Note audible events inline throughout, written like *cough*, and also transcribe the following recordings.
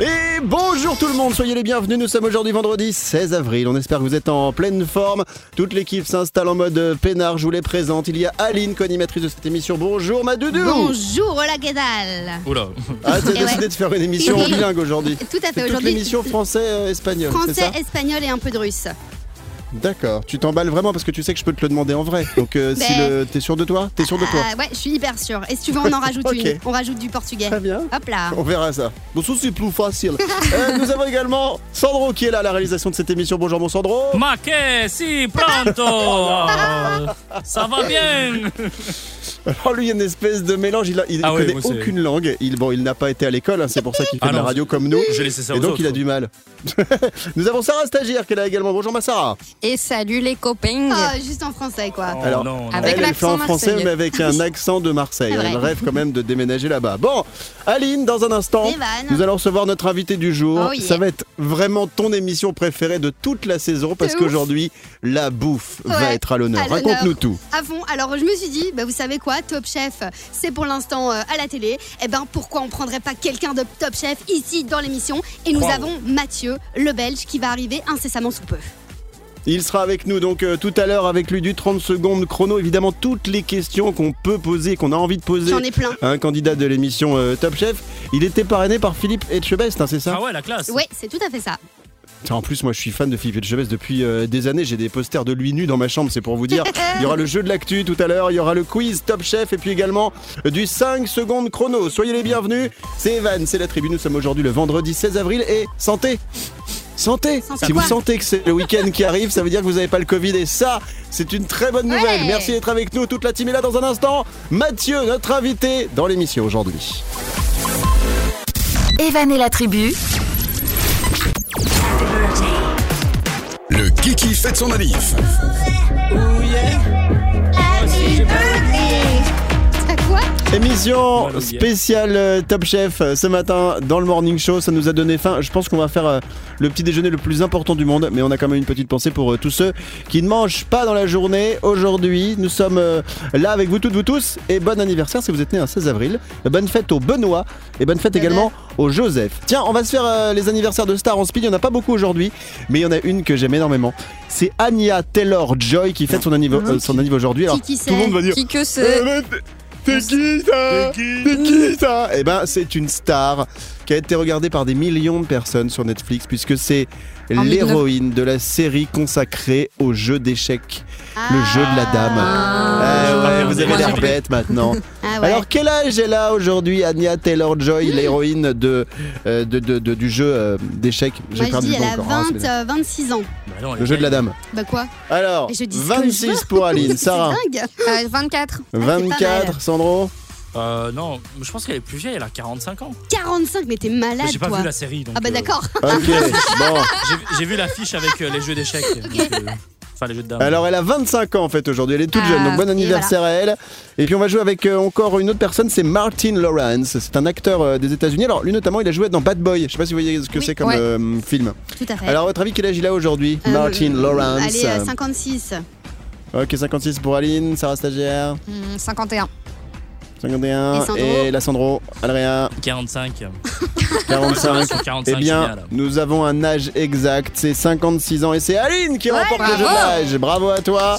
Et bonjour tout le monde, soyez les bienvenus. Nous sommes aujourd'hui vendredi 16 avril. On espère que vous êtes en pleine forme. Toute l'équipe s'installe en mode euh, peinard. Je vous les présente. Il y a Aline, co-animatrice de cette émission. Bonjour ma doudou. Bonjour, hola, que tal Oula. Ah, t'as Eh décidé ouais. de faire une émission bilingue aujourd'hui. Tout à fait, aujourd'hui, l'émission français-espagnol, ça Français, espagnol et un peu de russe. D'accord. Tu t'emballes vraiment parce que tu sais que je peux te le demander en vrai. Donc euh, si Ben- le... t'es sûr de toi? T'es sûr de toi? Ah, ouais, je suis hyper sûre. Et si tu veux, on en *laughs* rajoute Ok. une. On rajoute du portugais. Très bien. Hop là. On verra ça. Bon, ça c'est plus facile. *laughs* Euh, nous avons également Sandro qui est là à la réalisation de cette émission. Bonjour mon Sandro. Ma che si pronto *laughs* Ça va bien Alors lui, il y a une espèce de mélange. Il, a, il Ah ouais, connaît moi, aucune langue. Il, bon, il n'a pas été à l'école. hein, c'est pour ça qu'il fait Ah de la radio comme nous. J'ai laissé ça Et aux donc autres. il a du mal. *laughs* nous avons Sarah Stagiaire qui est là également. Bonjour ma Sarah. Et salut les copains. Ah, juste en français, quoi. Oh, Alors, non, non. Avec elle, elle fait en l'accent français mais avec un accent de Marseille. Elle rêve quand même de déménager là-bas. Bon, Aline, dans un instant, nous allons recevoir notre invité du jour. Oh yeah. Ça va être vraiment ton émission préférée de toute la saison parce qu'aujourd'hui, la bouffe va être à l'honneur. à l'honneur. Raconte-nous tout. À fond. Alors, je me suis dit, bah, vous savez quoi, Top Chef, c'est pour l'instant euh, à la télé. Eh ben, pourquoi on prendrait pas quelqu'un de Top Chef ici dans l'émission? Et nous Wow. avons Mathieu, le Belge, qui va arriver incessamment sous peu. Il sera avec nous donc euh, tout à l'heure avec lui du 30 secondes chrono. Évidemment, toutes les questions qu'on peut poser, qu'on a envie de poser J'en ai plein. à un candidat de l'émission euh, Top Chef. Il était parrainé par Philippe Etchebest, hein, c'est ça? Ah ouais, la classe Ouais, c'est tout à fait ça. En plus, moi je suis fan de Philippe Etchebest depuis euh, des années. J'ai des posters de lui nu dans ma chambre, c'est pour vous dire. Il y aura le jeu de l'actu tout à l'heure, il y aura le quiz Top Chef et puis également du 5 secondes chrono. Soyez les bienvenus. C'est Evan, c'est la tribu. Nous sommes aujourd'hui le vendredi 16 avril et santé Santé Santé Si vous sentez que c'est le week-end qui arrive, ça veut dire que vous n'avez pas le Covid et ça, c'est une très bonne nouvelle. Ouais. Merci d'être avec nous. Toute la team est là dans un instant. Mathieu, notre invité dans l'émission aujourd'hui. Evan et la tribu, Le Kiki fête son manif. Émission spéciale euh, Top Chef euh, ce matin dans le Morning Show. Ça nous a donné faim. Je pense qu'on va faire euh, le petit déjeuner le plus important du monde. Mais on a quand même une petite pensée pour tous ceux qui ne mangent pas dans la journée. Aujourd'hui, nous sommes là avec vous toutes, vous tous. Et bon anniversaire si vous êtes né un 16 avril. Bonne fête au Benoît. Et bonne fête également au Joseph. Tiens, on va se faire les anniversaires de stars en speed. Il n'y en a pas beaucoup aujourd'hui. Mais il y en a une que j'aime énormément. C'est Anya Taylor-Joy qui fête son anniversaire euh, son aujourd'hui. Alors, Qui qui tout le monde va dire Qui que euh, c'est t'es- qui ça T'es qui ça Eh ben, c'est une star qui a été regardée par des millions de personnes sur Netflix puisque c'est l'héroïne de la série consacrée au jeu d'échecs, le jeu de la dame. Ah. Eh ouais, vous avez l'air bête maintenant. *laughs* Ah ouais. Alors quel âge elle a aujourd'hui Anya Taylor-Joy, *laughs* l'héroïne de, euh, de, de- de- du jeu euh, d'échecs? Je perdu dis, le elle a encore. Ah, 20, c'est euh, 26 ans. Bah non, le est jeu de la dame. Bah quoi? Alors, Et je dis ce que je 26 veux. pour Aline. *laughs* C'est Sarah, dingue. Euh, 24. pas mal. 24. Sandro? Euh, non, je pense qu'elle est plus vieille, elle a 45 ans. 45, mais t'es malade, J'ai pas toi. vu la série, donc... Ah bah euh, d'accord. *laughs* Ok, *laughs* bon. j'ai- vu l'affiche avec euh, les jeux d'échecs. euh, Enfin, les jeux de dames. Alors elle a 25 ans en fait aujourd'hui, elle est toute Ah, jeune, donc bon anniversaire à elle. Et puis on va jouer avec euh, encore une autre personne, c'est Martin Lawrence, c'est un acteur euh, des États-Unis. Alors lui notamment, il a joué dans Bad Boy, je sais pas si vous voyez ce que Oui. c'est comme Ouais. euh, film. Tout à fait. Alors à votre avis, quel âge il a aujourd'hui Euh, Martin Lawrence? Allez, euh, 56. Ok, 56 pour Aline, Sarah Stagiaire, Hmm, 51. 51. Et Sandro la Sandro, Adrien, 45. 45. *laughs* Sur 45, Eh c'est bien, nous avons un âge exact, c'est 56 ans et c'est Aline qui Ouais, remporte le jeu de l'âge. Bravo à toi.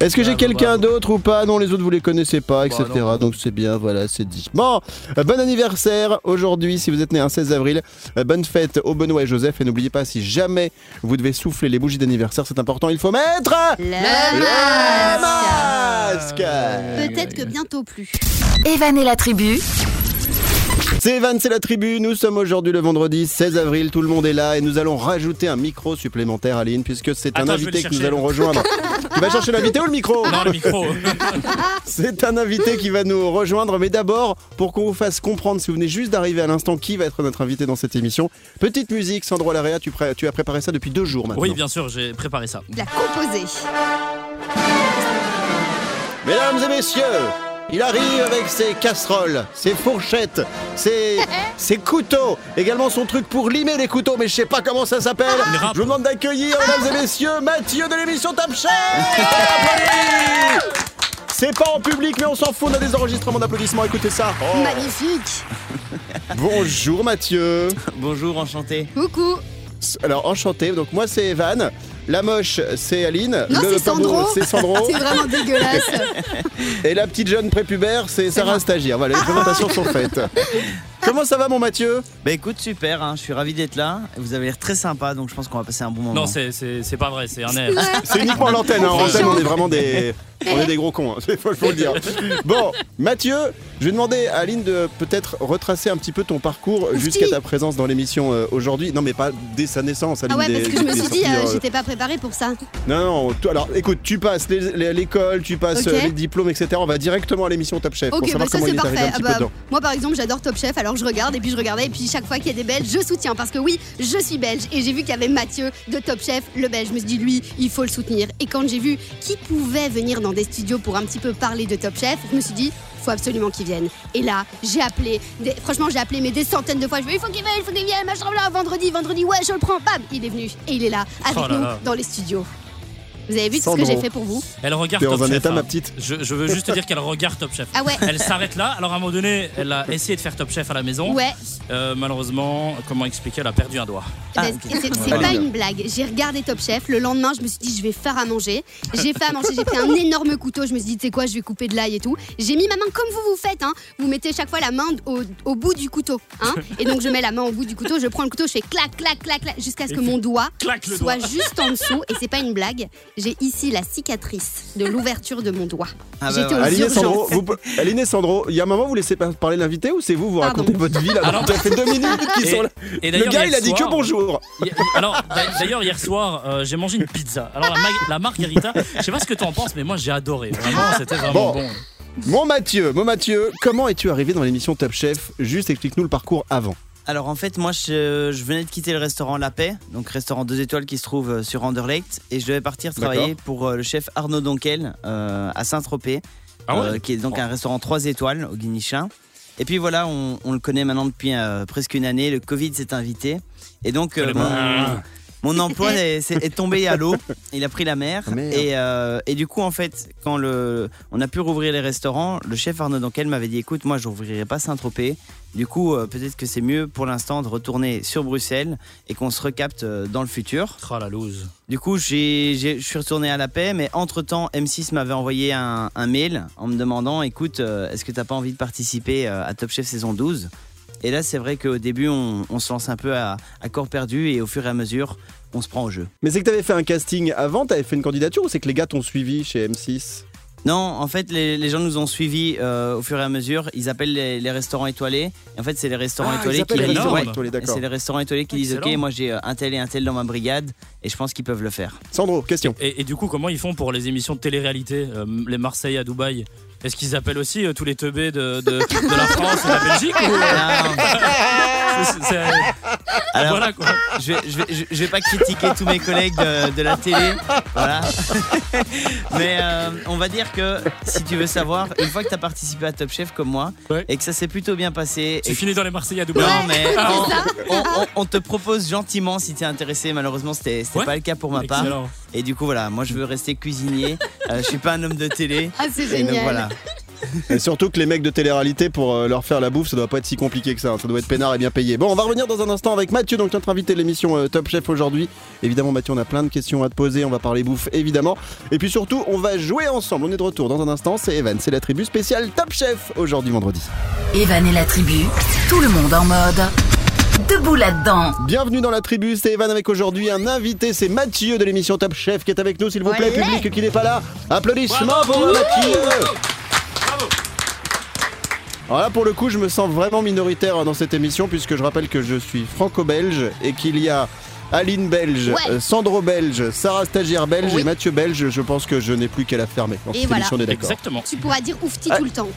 Est-ce que j'ai quelqu'un d'autre ou pas Non, les autres vous les connaissez pas, etc. Bah, non. Donc c'est bien, voilà, c'est dit. Bon, euh, bon anniversaire aujourd'hui si vous êtes né un 16 avril. Euh, bonne fête au Benoît et Joseph. Et n'oubliez pas, si jamais vous devez souffler les bougies d'anniversaire, c'est important, il faut mettre Le le masque. masque. Peut-être que bientôt plus. Evan et la tribu, C'est Evan, c'est la tribu. Nous sommes aujourd'hui le vendredi 16 avril. Tout le monde est là et nous allons rajouter un micro supplémentaire, Aline, puisque c'est un Attends, je vais invité le que nous chercher. allons rejoindre. *laughs* tu vas chercher l'invité ou le micro? Non, le micro. *laughs* C'est un invité qui va nous rejoindre, mais d'abord, pour qu'on vous fasse comprendre, si vous venez juste d'arriver à l'instant, qui va être notre invité dans cette émission, petite musique, Sandro Larea, tu, pré- tu as préparé ça depuis deux jours maintenant. Oui, bien sûr, j'ai préparé ça. Il a composé. Mesdames et messieurs, Il arrive avec ses casseroles, ses fourchettes, ses, *laughs* ses couteaux, également son truc pour limer les couteaux, mais je sais pas comment ça s'appelle. Râpe. Je vous demande d'accueillir, mesdames et messieurs, Mathieu de l'émission Top Chef *laughs* C'est pas en public, mais on s'en fout, on a des enregistrements d'applaudissements, écoutez ça. Oh. Magnifique. *laughs* Bonjour Mathieu Bonjour, enchanté. Coucou. Alors enchanté, donc moi c'est Evan, la moche c'est Aline, Non, le c'est Sandro. c'est Sandro, *laughs* C'est vraiment dégueulasse. *laughs* et la petite jeune prépubère c'est Sarah Stagiaire. Voilà, les présentations *laughs* sont faites. Comment ça va mon Mathieu Bah écoute, super, hein, je suis ravi d'être là. Vous avez l'air très sympa, donc je pense qu'on va passer un bon moment. Non, c'est- c'est c'est pas vrai, c'est un air. C'est uniquement à l'antenne, hein. en antenne on est vraiment des... On est des gros cons, il *laughs* faut, faut le dire. Bon, Mathieu, je vais demander à Aline de peut-être retracer un petit peu ton parcours jusqu'à ta présence dans l'émission euh, aujourd'hui. Non mais pas dès sa naissance, Aline. Ah ouais, des- parce que je me des suis dit, sorties, euh, euh, j'étais pas préparée pour ça. Non, non, tout- alors écoute, tu passes les- les- l'école, tu passes Ok. euh, les diplômes, etc. On va directement à l'émission Top Chef pour Ok, bah savoir ça comment c'est il est arrivé parfait. un petit Ah peu bah, dedans. moi par exemple, j'adore Top Chef, alors je regarde et puis je regardais et puis chaque fois qu'il y a des Belges, je soutiens parce que oui, je suis belge et j'ai vu qu'il y avait Mathieu de Top Chef, le belge. Je me suis dit lui, il faut le soutenir. Et quand j'ai vu qui pouvait venir dans des studios pour un petit peu parler de Top Chef, je me suis dit faut absolument qu'il vienne. Et là, j'ai appelé, des- franchement, j'ai appelé mais des centaines de fois. Je me il faut qu'il vienne, il faut qu'il vienne, machin, là, vendredi, vendredi, ouais, je le prends, bam, il est venu et il est là avec Oh là nous là. dans les studios. Vous avez vu tout ce que j'ai fait pour vous Elle regarde T'es dans Top un Chef. état, hein. ma petite Je, je veux juste te dire qu'elle regarde Top Chef. Ah ouais. Elle s'arrête là. Alors à un moment donné, elle a essayé de faire Top Chef à la maison. Ouais, Euh, malheureusement, comment expliquer, elle a perdu un doigt. Eh ben, Ah, c'est pas une blague. J'ai regardé Top Chef. Le lendemain, je me suis dit, je vais faire à manger. J'ai fait à manger. J'ai pris un énorme couteau. Je me suis dit, tu sais quoi, je vais couper de l'ail et tout. J'ai mis ma main comme vous vous faites. Hein. Vous mettez chaque fois la main au, au bout du couteau. Hein. Et donc, je mets la main au bout du couteau. Je prends le couteau. Je fais clac, clac, clac, clac, jusqu'à ce que mon doigt Claque le soit doigt. juste en dessous. Et c'est pas une blague. J'ai ici la cicatrice de l'ouverture de mon doigt. Ah bah J'étais ouais. aux Aline et urgences. Sandro, Aline et Sandro, il y a un moment vous laissez parler l'invité ou c'est vous vous Pardon. racontez votre vie là Alors- Ça fait deux minutes qu'ils Et- sont là. et Le gars hier il a dit soir- que bonjour. Y- Alors, d'a- d'ailleurs, hier soir, euh, j'ai mangé une pizza. Alors, la, ma- la margarita, je sais pas ce que tu en penses, mais moi, j'ai adoré. Vraiment, c'était vraiment Bon. bon. Mon Mathieu, mon Mathieu, comment es-tu arrivé dans l'émission Top Chef? Juste explique-nous le parcours avant. Alors en fait, moi je, je venais de quitter le restaurant La Paix, donc restaurant 2 étoiles qui se trouve euh, sur Anderlecht, et je devais partir travailler pour euh, le chef Arnaud Donquel euh, à Saint-Tropez, Ah ouais euh, qui est donc un restaurant 3 étoiles au Guinichin. Et puis voilà, on, on le connaît maintenant depuis presque une année, le Covid s'est invité. Et donc Allez, mon, *laughs* emploi est, tombé à l'eau, il a pris la mer. Ah, et, euh, et du coup, en fait, quand le, on a pu rouvrir les restaurants, le chef Arnaud Donquel m'avait dit écoute, moi je rouvrirai pas Saint-Tropez. Du coup, euh, peut-être que c'est mieux pour l'instant de retourner sur Bruxelles et qu'on se recapte euh, dans le futur. Oh la loose. Du coup, je suis retourné à la paix, mais entre-temps, M6 m'avait envoyé un, un mail en me demandant, écoute, euh, est-ce que t'as pas envie de participer euh, à Top Chef saison 12 Et là, c'est vrai qu'au début, on, se lance un peu à, à corps perdu et au fur et à mesure, on se prend au jeu. Mais c'est que t'avais fait un casting avant, t'avais fait une candidature ou c'est que les gars t'ont suivi chez M6 Non, en fait, les, les gens nous ont suivis euh, au fur et à mesure. Ils appellent les, les restaurants étoilés. Et en fait, c'est les restaurants Ah, étoilés ils appellent qui les disent, restaurants ouais, étoilés, et d'accord. c'est les restaurants étoilés qui disent, ok, moi j'ai euh, un tel et un tel dans ma brigade, et je pense qu'ils peuvent le faire. Sandro, question. Et, et du coup, comment ils font pour les émissions de télé-réalité euh, Les Marseillais à Dubaï? Est-ce qu'ils appellent aussi euh, tous les teubés de, de, de la France et de la Belgique ou, euh, *laughs* c'est- c'est- *laughs* Alors, Voilà quoi. je, vais, je, vais, je- je vais pas critiquer tous mes collègues de, de la télé, voilà. *laughs* Mais euh, on va dire que si tu veux savoir, une fois que tu as participé à Top Chef comme moi Ouais. et que ça s'est plutôt bien passé, Tu et finis dans les Marseillais à Dubaï. non mais *laughs* on, ça. on- on- on te propose gentiment si tu es intéressé. Malheureusement, c'était Ouais. pas le cas pour ma part. Excellent. Et du coup, voilà, moi je veux rester cuisinier. Euh, je suis pas un homme de télé. Ah, c'est donc génial. voilà. Et surtout que les mecs de télé-réalité, pour euh, leur faire la bouffe, ça doit pas être si compliqué que ça. hein. Ça doit être peinard et bien payé. Bon, on va revenir dans un instant avec Mathieu, donc notre invité de l'émission euh, Top Chef aujourd'hui. Évidemment, Mathieu, on a plein de questions à te poser. On va parler bouffe, évidemment. Et puis surtout, on va jouer ensemble. On est de retour dans un instant. C'est Evan, c'est la tribu spéciale Top Chef aujourd'hui vendredi. Evan et la tribu, tout le monde en mode. Debout là-dedans. Bienvenue dans la tribu, c'est Evan avec aujourd'hui un invité, c'est Mathieu de l'émission Top Chef qui est avec nous, s'il vous plaît, public qui n'est pas là. Applaudissements pour Mathieu. Alors là, pour le coup, je me sens vraiment minoritaire dans cette émission puisque je rappelle que je suis franco-belge et qu'il y a Aline belge, Ouais. euh, Sandro belge, Sarah stagiaire belge Oui. et Mathieu belge. Je pense que je n'ai plus qu'à la fermer. Dans Et cette voilà. émission, on est d'accord. Exactement. Tu pourras dire oufti Ah. tout le temps.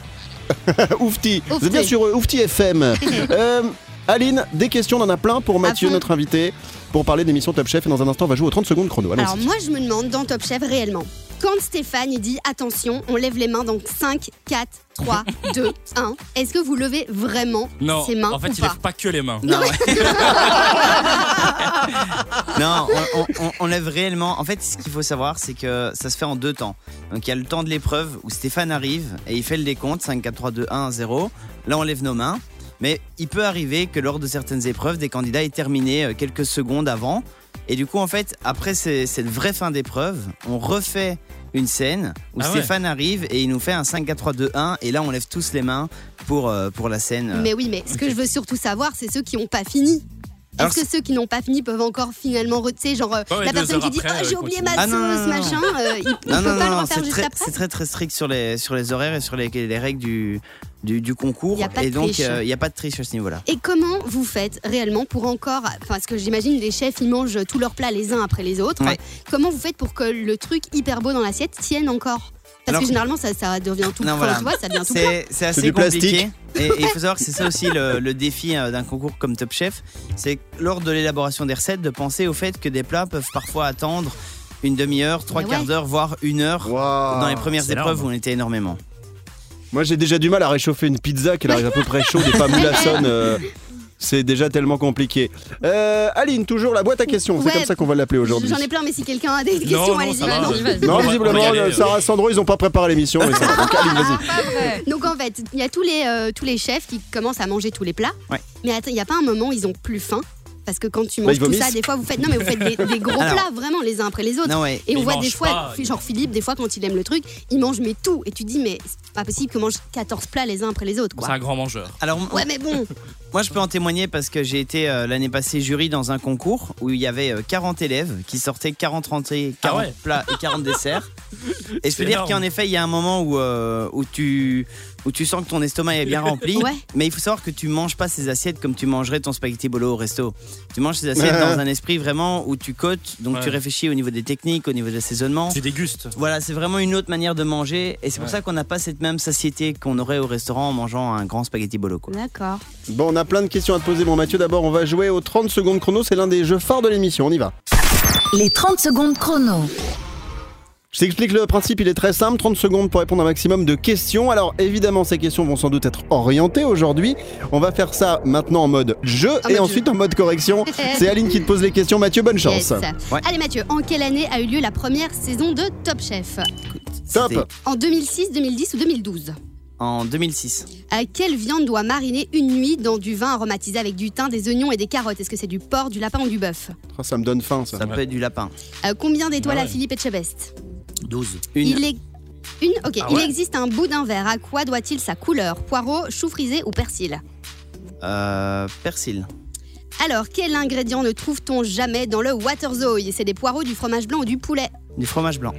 *laughs* Oufti. Vous êtes bien sur euh, Oufti FM. *laughs* Euh, Aline, des questions, on en a plein pour Mathieu, fond. notre invité, pour parler d'émission Top Chef. Et dans un instant, on va jouer aux 30 secondes chrono. Alors moi je me demande dans Top Chef réellement, Quand Stéphane il dit attention, on lève les mains, donc 5, 4, 3, 2, 1. Est-ce que vous levez vraiment Non, ses mains en fait, ou il pas lève pas que les mains. Non, ouais. *laughs* non on, on- on- on lève réellement. En fait, ce qu'il faut savoir, c'est que ça se fait en deux temps. Donc, il y a le temps de l'épreuve où Stéphane arrive et il fait le décompte 5, 4, 3, 2, 1, 0. Là, on lève nos mains. Mais il peut arriver que lors de certaines épreuves, des candidats aient terminé euh, quelques secondes avant. Et du coup, en fait, après ces- cette vraie fin d'épreuve, on refait une scène où Ah ouais. Stéphane arrive et il nous fait un 5, 4, 3, 2, 1. Et là, on lève tous les mains pour, euh, pour la scène. euh, Mais oui, mais ce que je veux surtout savoir, c'est ceux qui n'ont pas fini. Est-ce que ceux qui n'ont pas fini peuvent encore finalement reter genre euh, la personne qui dit après, oh, j'ai euh, oublié ma Ah, non, non, sauce non, non. machin euh, il, Non, peut non, pas non, le refaire c'est juste très, après c'est très très strict sur les, sur les horaires et sur les, les règles du, du, du concours. Et donc, euh, il n'y a pas de triche à ce niveau-là. Et comment vous faites réellement pour encore, enfin, parce que j'imagine les chefs ils mangent tous leurs plats les uns après les autres. Ouais. Comment vous faites pour que le truc hyper beau dans l'assiette tienne encore? Parce Alors- que généralement ça, ça devient tout, Non, voilà. tu vois, ça devient tout plat. C'est c'est assez du compliqué. Et et il faut savoir que c'est ça *laughs* aussi le, le défi euh, d'un concours comme Top Chef. C'est que lors de l'élaboration des recettes, de penser au fait que des plats peuvent parfois attendre une demi-heure, trois quarts d'heure, voire une heure. Dans les premières épreuves énorme. où on était énormément. Moi j'ai déjà du mal à réchauffer une pizza qu'elle arrive à peu près chaude et pas *laughs* moulassonne. euh, c'est déjà tellement compliqué. Euh, Aline, toujours la boîte à questions, c'est Ouais. comme ça qu'on va l'appeler aujourd'hui. J'en ai plein, mais si quelqu'un a des Non, questions, non, allez-y. ça va. non. Vas-y, vas-y. Non, On va- on visiblement, va y aller, euh, euh. Sarah Sandro, ils ont pas préparé l'émission. mais ça va. Donc Aline, vas-y. Vrai. Donc en fait, il y a tous les, euh, tous les chefs qui commencent à manger tous les plats. Ouais. Mais attends, il n'y a pas un moment où ils ont plus faim? Parce que quand tu Bah, manges ils tout ça, vomissent. des fois vous faites, non, mais vous faites des, des gros Alors. plats vraiment les uns après les autres. Non, ouais. Et Mais on ils voit des mangent fois, pas, genre Philippe, des fois quand il aime le truc, il mange mais tout. Et tu dis, mais c'est pas possible qu'il mange 14 plats les uns après les autres, C'est quoi. un grand mangeur. Alors, Ouais, mais bon, *laughs* Moi, je peux en témoigner parce que j'ai été euh, l'année passée jury dans un concours où il y avait euh, 40 élèves qui sortaient 40 entrées, 40 Ah ouais. plats et 40 *laughs* desserts. Et je peux dire énorme. qu'en effet, il y a un moment où, euh, où, tu, où tu sens que ton estomac est bien *laughs* rempli. Ouais. Mais il faut savoir que tu manges pas ces assiettes comme tu mangerais ton spaghetti bolo au resto. Tu manges ces assiettes dans un esprit vraiment où tu cotes, donc Ouais. tu réfléchis au niveau des techniques, au niveau de l'assaisonnement. Tu dégustes. Voilà, c'est vraiment une autre manière de manger. Et c'est pour Ouais. ça qu'on n'a pas cette même satiété qu'on aurait au restaurant en mangeant un grand spaghetti bolo. Quoi. d'accord. Bon, on a plein de questions à te poser. Bon, Mathieu, d'abord, on va jouer aux 30 secondes chrono. C'est l'un des jeux phares de l'émission. On y va. Les 30 secondes chrono. Je t'explique le principe, il est très simple, 30 secondes pour répondre à un maximum de questions. Alors évidemment, ces questions vont sans doute être orientées aujourd'hui. On va faire ça maintenant en mode jeu En et mode ensuite jeu. en mode correction. *laughs* C'est Aline qui te pose les questions. Mathieu, bonne chance. Yes. Ouais. Allez Mathieu, en quelle année a eu lieu la première saison de Top Chef? Top. En 2006, 2010 ou 2012 En 2006. Euh, Quelle viande doit mariner une nuit dans du vin aromatisé avec du thym, des oignons et des carottes? Est-ce que c'est du porc, du lapin ou du bœuf? Oh, ça me donne faim, ça. Ça peut être du lapin. Euh, Combien d'étoiles Ah à ouais. Philippe Etchebest? 12. Une. Il est une? Ok. Ah Il existe un bout d'un verre. À quoi doit-il sa couleur? Poireau, chou frisé ou persil? Euh, persil. Alors, quel ingrédient ne trouve-t-on jamais dans le Waterzooi C'est des poireaux, du fromage blanc ou du poulet? Du fromage blanc.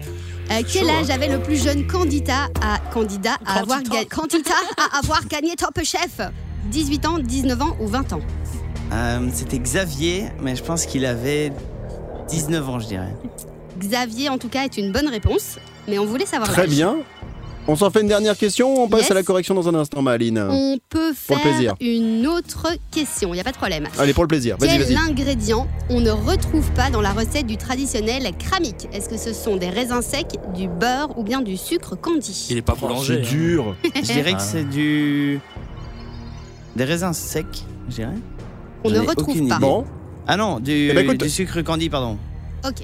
Euh, Quel chaud, âge avait le plus jeune candidat à candidat à avoir Candidat. ga- candidat à avoir gagné Top Chef? 18 ans, 19 ans ou 20 ans? Euh, C'était Xavier, mais je pense qu'il avait 19 ans, je dirais. Xavier, en tout cas, est une bonne réponse, mais on voulait savoir Très l'âge. bien. On s'en fait une dernière question ou on passe Yes. à la correction dans un instant, ma Aline On peut Pour le faire plaisir. une autre question, il n'y a pas de problème. Allez, pour le plaisir. Vas-y, Quel ingrédient on ne retrouve pas dans la recette du traditionnel kramique Est-ce que ce sont des raisins secs, du beurre ou bien du sucre candy? Il est pas Oh, boulanger. c'est dur. *laughs* Je dirais que Ah. c'est du. Des raisins secs, je dirais. On ne retrouve pas. Bon, Ah non, du, Eh ben, écoute- du sucre candy, pardon. Ok.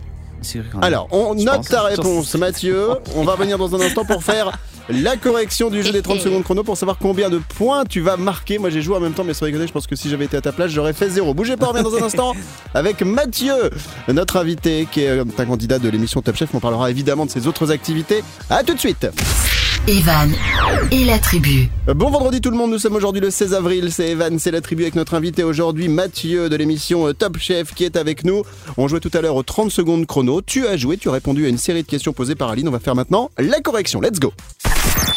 Alors, on note ta réponse, Mathieu. On va revenir dans un instant pour faire la correction du jeu des 30 *laughs* secondes chrono pour savoir combien de points tu vas marquer. Moi, j'ai joué en même temps, mais sans rigoler, je pense que si j'avais été à ta place, j'aurais fait zéro. Bougez pas, on revient dans un instant *laughs* avec Mathieu, notre invité qui est un candidat de l'émission Top Chef. On parlera évidemment de ses autres activités. À tout de suite. Evan et la tribu. Bon vendredi tout le monde, nous sommes aujourd'hui le 16 avril, c'est Evan, c'est la tribu avec notre invité aujourd'hui Mathieu de l'émission euh, Top Chef qui est avec nous. On jouait tout à l'heure aux 30 secondes chrono, tu as joué, tu as répondu à une série de questions posées par Aline, on va faire maintenant la correction, let's go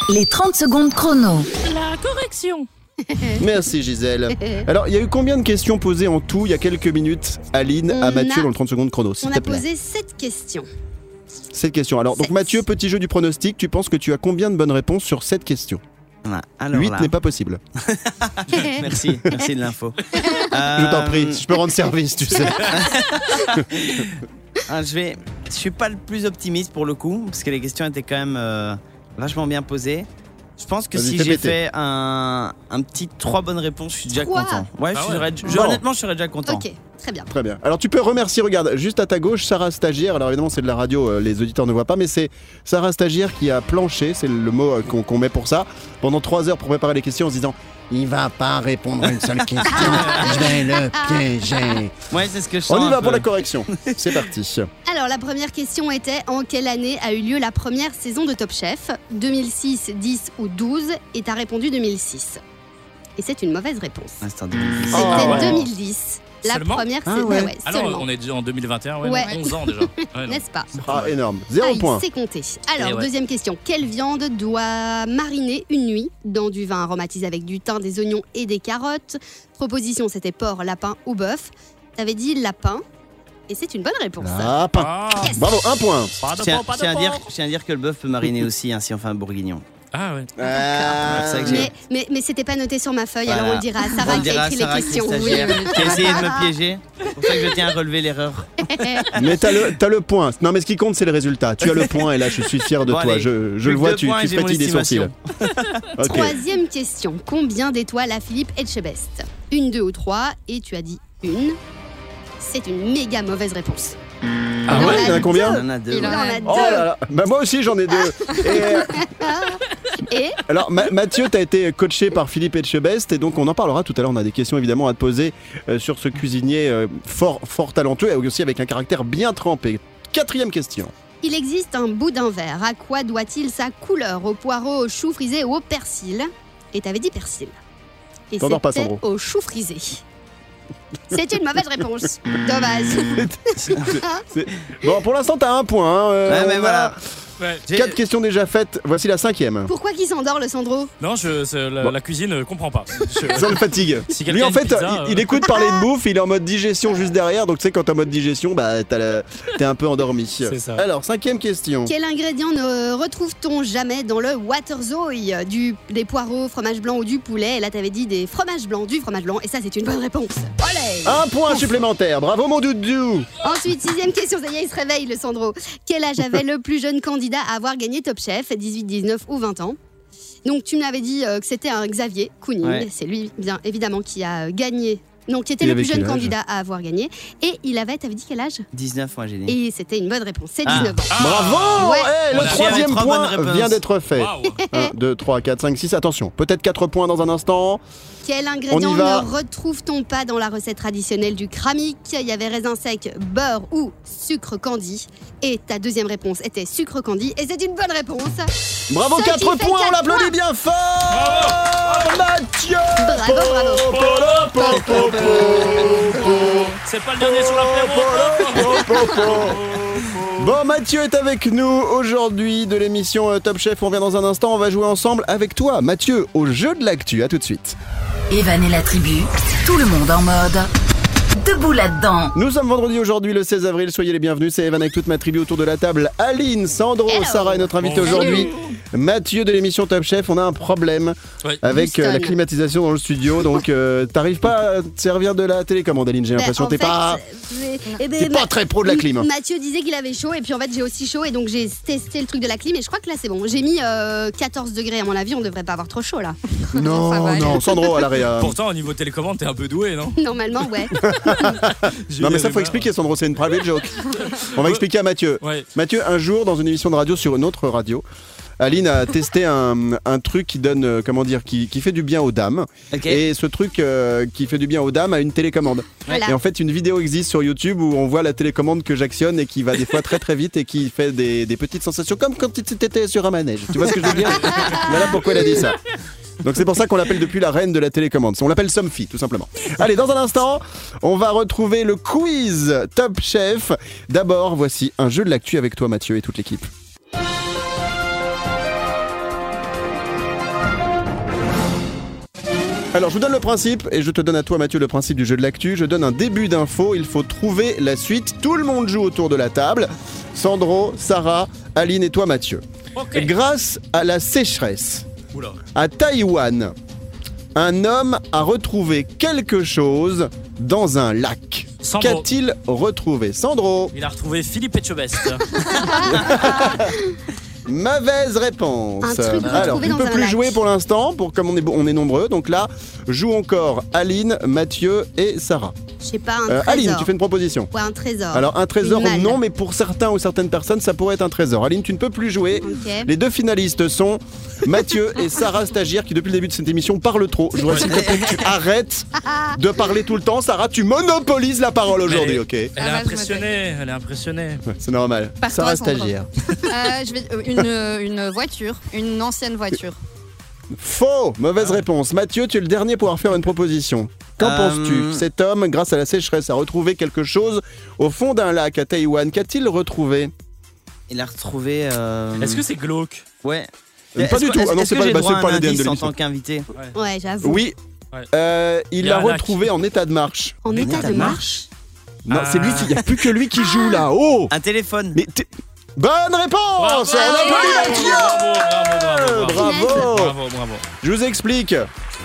Les 30 secondes chrono. La correction. *laughs* Merci Gisèle. Alors il y a eu combien de questions posées en tout il y a quelques minutes Aline à On Mathieu a- dans le 30 secondes chrono, s'il On a posé cette question. Cette question, alors donc. Mathieu, petit jeu du pronostic, tu penses que tu as combien de bonnes réponses sur cette question? Voilà. Alors 8 là, n'est pas possible. *laughs* merci, merci de l'info. *laughs* Je t'en prie, je peux rendre service, tu sais. *laughs* Ah, je vais, je suis pas le plus optimiste pour le coup, parce que les questions étaient quand même euh, vachement bien posées. Je pense que si j'ai fait un, un petit trois bonnes réponses, je suis déjà content. Ouais, je Ah serais- ouais. je- Bon. honnêtement, je serais déjà content. Ok, très bien. Très bien. Alors tu peux remercier, regarde, juste à ta gauche, Sarah Stagiaire. Alors évidemment c'est de la radio, euh, les auditeurs ne voient pas, mais c'est Sarah Stagiaire qui a planché, c'est le mot euh, qu'on qu'on met pour ça, pendant trois heures pour préparer les questions en se disant il va pas répondre à une seule *laughs* question, je vais le piéger. Ouais, c'est ce que je sens. On y va peu. pour la correction. *laughs* C'est parti. Alors, la première question était en quelle année a eu lieu la première saison de Top Chef? 2006, 10 ou 12 Et t'as répondu 2006. Et c'est une mauvaise réponse. Ah, c'était en 2010. C'était Oh, ouais. 2010. La Seulement première Ah saison. ouais. ouais, Alors, seulement. on est déjà en 2021, ouais, Ouais. non, 11 ans déjà. *laughs* N'est-ce pas Ah énorme. Zéro point. c'est compté. Alors, ouais. deuxième question. Quelle viande doit mariner une nuit dans du vin aromatisé avec du thym, des oignons et des carottes? Proposition, c'était porc, lapin ou bœuf. T'avais dit lapin. Et c'est une bonne réponse. Ah, pas. Ah, Bravo, un point. tiens à à dire que le bœuf peut mariner aussi hein, si on fait un bourguignon. Ah ouais. Euh, C'est ça que j'ai- Mais, mais, mais c'était pas noté sur ma feuille, alors on le dira On Sarah le qui a à écrit Sarah les qui est questions. Oui, stagiaire, oui, *laughs* qui a essayé de Ah. me piéger. C'est pour ça que je tiens à relever l'erreur. *laughs* Mais t'as le, t'as le point. Non, mais ce qui compte, c'est le résultat. Tu as le point et là, je suis fier de Bon, toi. allez. je je Plus le que vois, deux tu, points tu et j'ai mon frétilles des sourcils. estimation. *laughs* Ok. Troisième question. Combien d'étoiles a Philippe Etchebest? Une, deux ou trois Et tu as dit une. C'est une méga mauvaise réponse. Ah ouais, il y en a combien Il en a deux. Il en a deux. Oh là là. Bah moi aussi j'en ai deux. Et, euh, *laughs* Et alors Ma- Mathieu, t'as été coaché par Philippe Etchebest et donc on en parlera tout à l'heure. On a des questions évidemment à te poser euh, sur ce cuisinier euh, fort, fort talentueux et aussi avec un caractère bien trempé. Quatrième question. il existe un boudin vert. À quoi doit-il sa couleur? Au poireau, au chou frisé ou au persil? Et t'avais dit persil. Et T'endors pas, c'était Sandro. au chou frisé. C'est une mauvaise réponse. Dommage. *laughs* C'est- Bon, pour l'instant t'as un point. hein, euh, Ouais, mais on a voilà. Ouais. Quatre questions déjà faites. Voici la cinquième. Pourquoi qui s'endort le Sandro? Non, je, c'est- la, Bon. la cuisine ne comprend pas. *laughs* Je- Ça le fatigue. Si Lui en a une fait, pizza, il, euh. il écoute parler de *laughs* bouffe, il est en mode digestion juste derrière. Donc tu sais quand t'es en mode digestion, bah t'as la- t'es un peu endormi. *laughs* C'est ça. Alors cinquième question. Quel ingrédient ne retrouve-t-on jamais dans le Waterzooi du, Des poireaux, fromage blanc ou du poulet Et là, t'avais dit des fromages blancs, du fromage blanc. Et ça, c'est une bonne réponse. Allez Un point supplémentaire. Bravo mon doudou. Ensuite, sixième question, ça y est, il se réveille, le Sandro. Quel âge avait le plus jeune candidat? À avoir gagné Top Chef 18, 19 ou 20 ans Donc, tu m'avais dit euh, que c'était un Xavier Kouning. Ouais. C'est lui, bien évidemment, qui a euh, gagné. Donc, qui était Il le plus jeune candidat à avoir gagné. Et il avait, t'avais dit quel âge? 19, moi j'ai dit. Et c'était une bonne réponse, c'est Ah. 19 ans. Bravo Ouais. Eh, Le troisième trois point vient d'être fait. Waouh. 1, 2, 3, 4, 5, 6, attention. Peut-être 4 points dans un instant. Quel ingrédient ne retrouve-t-on pas dans la recette traditionnelle du kramique? Il y avait raisin sec, beurre ou sucre candy. Et ta deuxième réponse était sucre candy. Et c'est une bonne réponse. Bravo, Ce 4 qui fait points, on l'applaudit bien fort Mathieu Bravo, bravo. *laughs* C'est pas le dernier sur l'apéro. Bon, Mathieu est avec nous aujourd'hui de l'émission euh, Top Chef. On vient dans un instant, on va jouer ensemble avec toi, Mathieu, au jeu de l'actu. À tout de suite. Evan et la tribu, tout le monde en mode. Debout là-dedans. Nous sommes vendredi aujourd'hui, le 16 avril. Soyez les bienvenus. C'est Evan avec toute ma tribu autour de la table. Aline, Sandro, Hello. Sarah est notre invité Bonjour. aujourd'hui. Mathieu de l'émission Top Chef. On a un problème Ouais. avec euh, la climatisation dans le studio. Donc, euh, t'arrives pas à te servir de la télécommande, Aline. J'ai Ben, l'impression t'es pas, c'est- eh ben, t'es pas Ma- très pro de la clim. Mathieu disait qu'il avait chaud et puis en fait j'ai aussi chaud et donc j'ai testé le truc de la clim et je crois que là c'est bon. J'ai mis euh, 14 degrés à mon avis, on devrait pas avoir trop chaud là. *laughs* Non, va aller. non, Sandro à l'arrière. Pourtant, au niveau télécommande, t'es un peu doué, non? Normalement, ouais. *laughs* *laughs* Non mais ça faut expliquer Sandro, c'est une private joke. On va expliquer à Mathieu. Ouais. Mathieu, un jour dans une émission de radio sur une autre radio, Aline a testé un, un truc qui donne, euh, comment dire, qui, qui fait du bien aux dames. Et ce truc euh, qui fait du bien aux dames a une télécommande. Voilà. Et en fait, une vidéo existe sur YouTube où on voit la télécommande que j'actionne et qui va des fois très très vite et qui fait des, des petites sensations comme quand tu étais sur un manège. Tu vois ce que je veux dire? Voilà pourquoi elle a dit ça. Donc c'est pour ça qu'on l'appelle depuis la reine de la télécommande. On l'appelle Somfy, tout simplement. Allez, dans un instant, on va retrouver le quiz Top Chef. D'abord, voici un jeu de l'actu avec toi, Mathieu, et toute l'équipe. Alors, je vous donne le principe et je te donne à toi, Mathieu, le principe du jeu de l'actu. Je donne un début d'info. Il faut trouver la suite. Tout le monde joue autour de la table. Sandro, Sarah, Aline et toi, Mathieu. Grâce à la sécheresse. À Taïwan, un homme a retrouvé quelque chose dans un lac. Sandro. Qu'a-t-il retrouvé? Sandro, Il a retrouvé Philippe Etchebest. *laughs* *laughs* mauvaise réponse. Un truc Alors, tu ne dans peux un plus lac. jouer pour l'instant, pour comme on est, on est nombreux. Donc là, joue encore Aline, Mathieu et Sarah. Je sais pas, un Euh, trésor. Aline, tu fais une proposition. Ouais, un trésor. Alors un trésor Une malle. non, mais pour certains ou certaines personnes, ça pourrait être un trésor. Aline, tu ne peux plus jouer. Ok. Les deux finalistes sont Mathieu et Sarah Stagiaire qui depuis le début de cette émission parlent trop. Je voudrais s'il te plaît que tu arrêtes de parler tout le temps. Sarah, tu monopolises la parole aujourd'hui, ok Elle est Ah je impressionnée, elle est impressionnée. Ouais, C'est normal. Par Sarah toi. Stagiaire. Euh, je vais, euh, une, euh, une voiture, une ancienne voiture. Faux, mauvaise Ah. réponse. Mathieu, tu es le dernier pour pouvoir faire une proposition. Qu'en Euh, penses-tu? Cet homme, grâce à la sécheresse, a retrouvé quelque chose au fond d'un lac à Taïwan. Qu'a-t-il retrouvé? Il a retrouvé. euh, Est-ce que c'est glauque? Ouais. Pas Est-ce du que- tout. Ah non, est-ce c'est que pas- j'ai bah, droit c'est à pas un l'ADN de indice en l'émission. tant qu'invité? Ouais, j'avoue. Oui. Ouais. Euh, il Il y a l'a un lac. retrouvé en état de marche. En état de marche. Non, Ah. c'est lui qui. Il n'y a plus que lui qui joue là. *laughs* Oh Un téléphone. Mais t'es- Bonne réponse Bravo, On applaudit Mathieu bravo, bravo, bravo, bravo. Bravo Bravo, bravo. Je vous explique.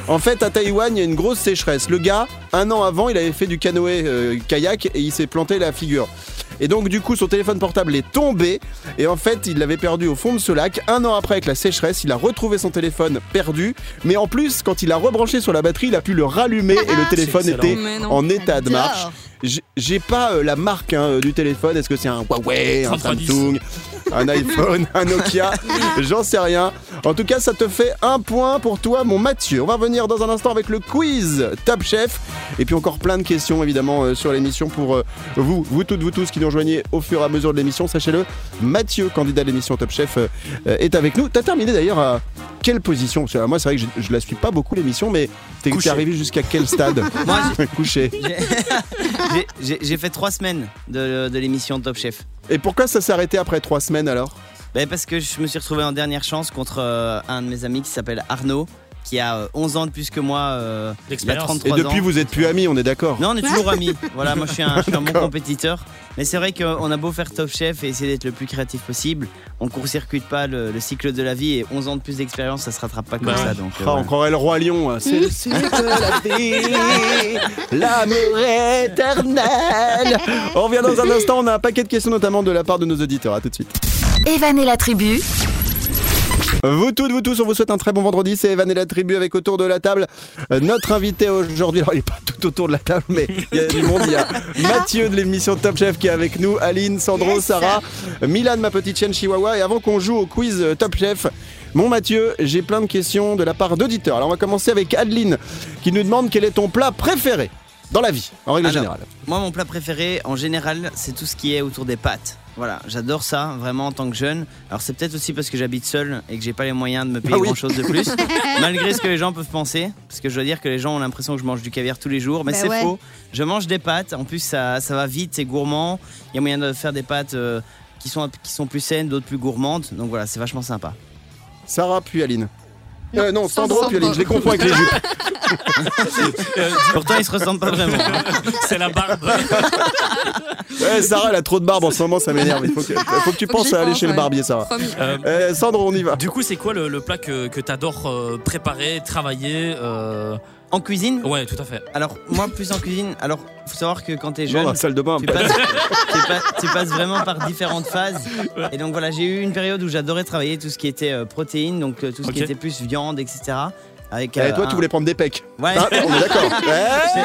En fait, à Taïwan, il y a une grosse sécheresse. Le gars, un an avant, il avait fait du canoë euh, kayak et il s'est planté la figure. Et donc, du coup, son téléphone portable est tombé. Et en fait, il l'avait perdu au fond de ce lac. Un an après, avec la sécheresse, il a retrouvé son téléphone perdu. Mais en plus, quand il a rebranché sur la batterie, il a pu le rallumer et le *laughs* téléphone était en état de marche. J'ai- pas euh, la marque hein, du téléphone. Est-ce que c'est un Huawei, un 3310. Samsung, un iPhone, un Nokia? *laughs* J'en sais rien. En tout cas, ça te fait un point pour toi, mon Mathieu. On va revenir dans un instant avec le quiz Top Chef. Et puis encore plein de questions, évidemment, euh, sur l'émission pour euh, vous, vous toutes, vous tous qui nous rejoignez au fur et à mesure de l'émission. Sachez-le, Mathieu, candidat de l'émission Top Chef, euh, euh, est avec nous. T'as terminé d'ailleurs à quelle position? Parce que, euh, Moi, c'est vrai que je, je la suis pas beaucoup l'émission, mais t'es arrivé jusqu'à quel stade? *laughs* Moi, Couché. *laughs* J'ai- fait trois semaines de, de l'émission Top Chef. Et pourquoi ça s'est arrêté après trois semaines alors? Ben, parce que je me suis retrouvé en dernière chance contre euh, un de mes amis qui s'appelle Arnaud, qui a euh, 11 ans de plus que moi. euh, il a D'expérience. 33 Et depuis, ans. vous êtes plus amis, on est d'accord Non, on est toujours *laughs* amis. Voilà, moi je suis un, je suis un bon compétiteur. Mais c'est vrai qu'on a beau faire Top Chef et essayer d'être le plus créatif possible, on court-circuite pas le, le cycle de la vie et 11 ans de plus d'expérience, ça se rattrape pas comme Bah ça. Donc, euh, Ah, on croirait le roi lion. hein. C'est le *laughs* cycle de la vie, l'amour éternel. On revient dans un instant. On a un paquet de questions, notamment de la part de nos auditeurs. À tout de suite. Evan et la tribu, Vous toutes, vous tous, on vous souhaite un très bon vendredi. C'est Evan et la tribu avec autour de la table euh, notre invité aujourd'hui. Alors, il n'est pas tout autour de la table, mais il y a du monde. Il y a *laughs* Mathieu de l'émission Top Chef qui est avec nous, Aline, Sandro, Yes. Sarah, Milan, ma petite chienne Chihuahua. Et avant qu'on joue au quiz euh, Top Chef, mon Mathieu, j'ai plein de questions de la part d'auditeurs. Alors, on va commencer avec Adeline qui nous demande quel est ton plat préféré dans la vie, en règle Alors, générale. Moi, mon plat préféré, en général, c'est tout ce qui est autour des pâtes. Voilà, j'adore ça, vraiment en tant que jeune. Alors, c'est peut-être aussi parce que j'habite seul et que j'ai pas les moyens de me payer Ah oui. grand chose de plus, *laughs* malgré ce que les gens peuvent penser. Parce que je dois dire que les gens ont l'impression que je mange du caviar tous les jours, mais Bah c'est ouais. faux. Je mange des pâtes, en plus, ça, ça va vite, c'est gourmand. Il y a moyen de faire des pâtes euh, qui, sont, qui sont plus saines, d'autres plus gourmandes. Donc voilà, c'est vachement sympa. Sarah puis Aline. Euh, non, Sandro Aline, je les confonds avec les jupes. *laughs* Pourtant, ils se ressemblent pas vraiment. C'est la barbe. *laughs* Ouais, Sarah, elle a trop de barbe en ce moment, ça m'énerve. Il faut que, faut que tu penses à aller pense, chez le barbier, Sarah. Euh, Euh, Sandro, on y va. du coup, c'est quoi le, le plat que, que t'adores euh, préparer, travailler euh, En cuisine, Ouais, tout à fait. alors moi, plus en cuisine, alors faut savoir que quand t'es Dans jeune, la salle de bain. tu passes, tu passes- tu passes vraiment par différentes phases. Et donc voilà, j'ai eu une période où j'adorais travailler tout ce qui était euh, protéines, donc euh, tout ce qui était plus viande, etc. Avec, Eh, euh, toi, un- tu voulais prendre des pecs. Ouais. Hein, on est d'accord. *laughs* Ouais.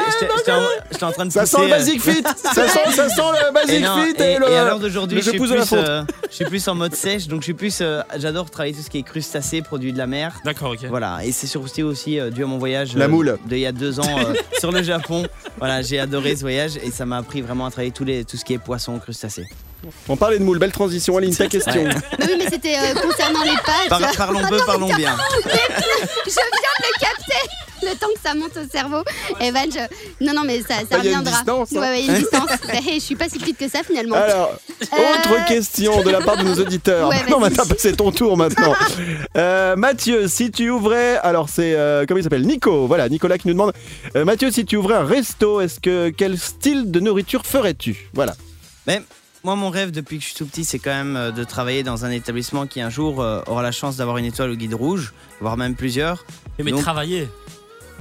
J'étais- en, train de Ça sent le euh, basic fit. *laughs* Ça sent, ça sent le et, basic non, fit et, et, le. et à l'heure d'aujourd'hui, je, suis pousse de la plus, fonte. euh, je suis plus en mode sèche, donc je suis plus. euh, J'adore travailler tout ce qui est crustacés, produits de la mer. D'accord, ok. Voilà, et c'est surtout aussi euh, dû à mon voyage La moule. d'il y a deux ans euh, *laughs* sur le Japon. Voilà, j'ai adoré ce voyage et ça m'a appris vraiment à travailler tous les, tout ce qui est poisson, crustacés. On parlait de moule. Belle transition. Aline, ta question. Ouais. Oui, mais c'était euh, concernant les pâtes. Par- parlons peu, parlons bien. Je viens de le capter le temps que ça monte au cerveau. Evan, je... non, non, mais ça, ça Ah, il y a une reviendra. distance, hein. Ouais, ouais, il y a une distance. Hey, *laughs* je suis pas si petite que ça finalement. Alors, autre question de la part de nos auditeurs. Ouais, *laughs* non, vas-y. maintenant, c'est ton tour maintenant. Euh, Mathieu, si tu ouvrais, alors c'est euh, comment il s'appelle? Nico. Voilà, Nicolas qui nous demande. euh, Mathieu, si tu ouvrais un resto, est-ce que quel style de nourriture ferais-tu? Voilà. Mais moi, mon rêve depuis que je suis tout petit, c'est quand même euh, de travailler dans un établissement qui un jour euh, aura la chance d'avoir une étoile au guide rouge, voire même plusieurs. Mais Donc- travailler.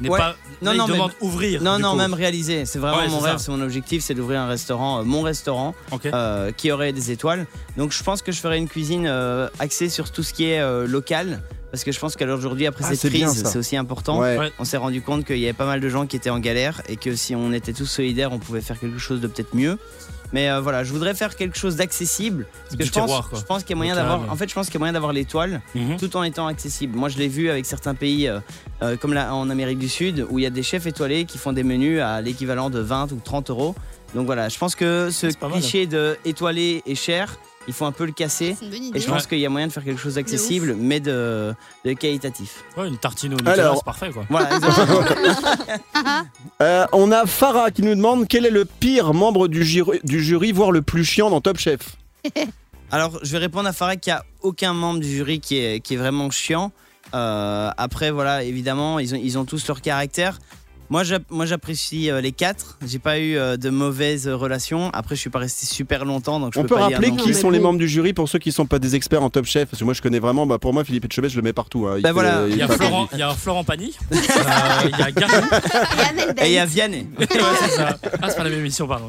n'est Ouais. pas. Non, là, non, il mais- ouvrir. Non, non, coup. même réalisé. C'est vraiment Ouais, mon rêve, c'est mon objectif, c'est d'ouvrir un restaurant, euh, mon restaurant, euh, qui aurait des étoiles. Donc je pense que je ferai une cuisine euh, axée sur tout ce qui est euh, local. Parce que je pense qu'à l'aujourd'hui, après Ah, cette crise, c'est aussi important. Ouais. Ouais. On s'est rendu compte qu'il y avait pas mal de gens qui étaient en galère et que si on était tous solidaires, on pouvait faire quelque chose de peut-être mieux. Mais euh, voilà, je voudrais faire quelque chose d'accessible. Parce que je pense, je qu'il y a moyen d'avoir. En fait, je pense qu'il y a moyen d'avoir l'étoile Mhm. tout en étant accessible. Moi, je l'ai vu avec certains pays, euh, euh, comme là, en Amérique du Sud, où il y a des chefs étoilés qui font des menus à l'équivalent de 20 ou 30 euros. Donc voilà, je pense que ce mal. cliché de étoilé et cher, il faut un peu le casser. C'est une bonne Et je pense qu'il y a moyen de faire quelque chose d'accessible, mais de, de qualitatif. Ouais, une tartine au Nutella, Alors- c'est parfait quoi. Voilà. *laughs* Euh, on a Farah qui nous demande quel est le pire membre du jury, du jury voire le plus chiant dans Top Chef. *laughs* Alors, je vais répondre à Farah qu'il n'y a aucun membre du jury qui est, qui est vraiment chiant. Euh, après, voilà, évidemment, ils ont, ils ont tous leur caractère. Moi, j'app- moi, j'apprécie euh, les quatre. J'ai pas eu euh, de mauvaises relations. Après, je suis pas resté super longtemps, donc je On peux peut pas rappeler qui sont les membres du jury pour ceux qui sont pas des experts en Top Chef? Parce que moi je connais vraiment, bah, pour moi Philippe Etchebest je le mets partout. hein. Il Bah fait- voilà. il Il y a Florent, il y a Florent Pagny, euh, il y a Garou. *laughs* Et il y a. Vianney. *laughs* Ouais, c'est ça. Ah, c'est pas la même émission, pardon.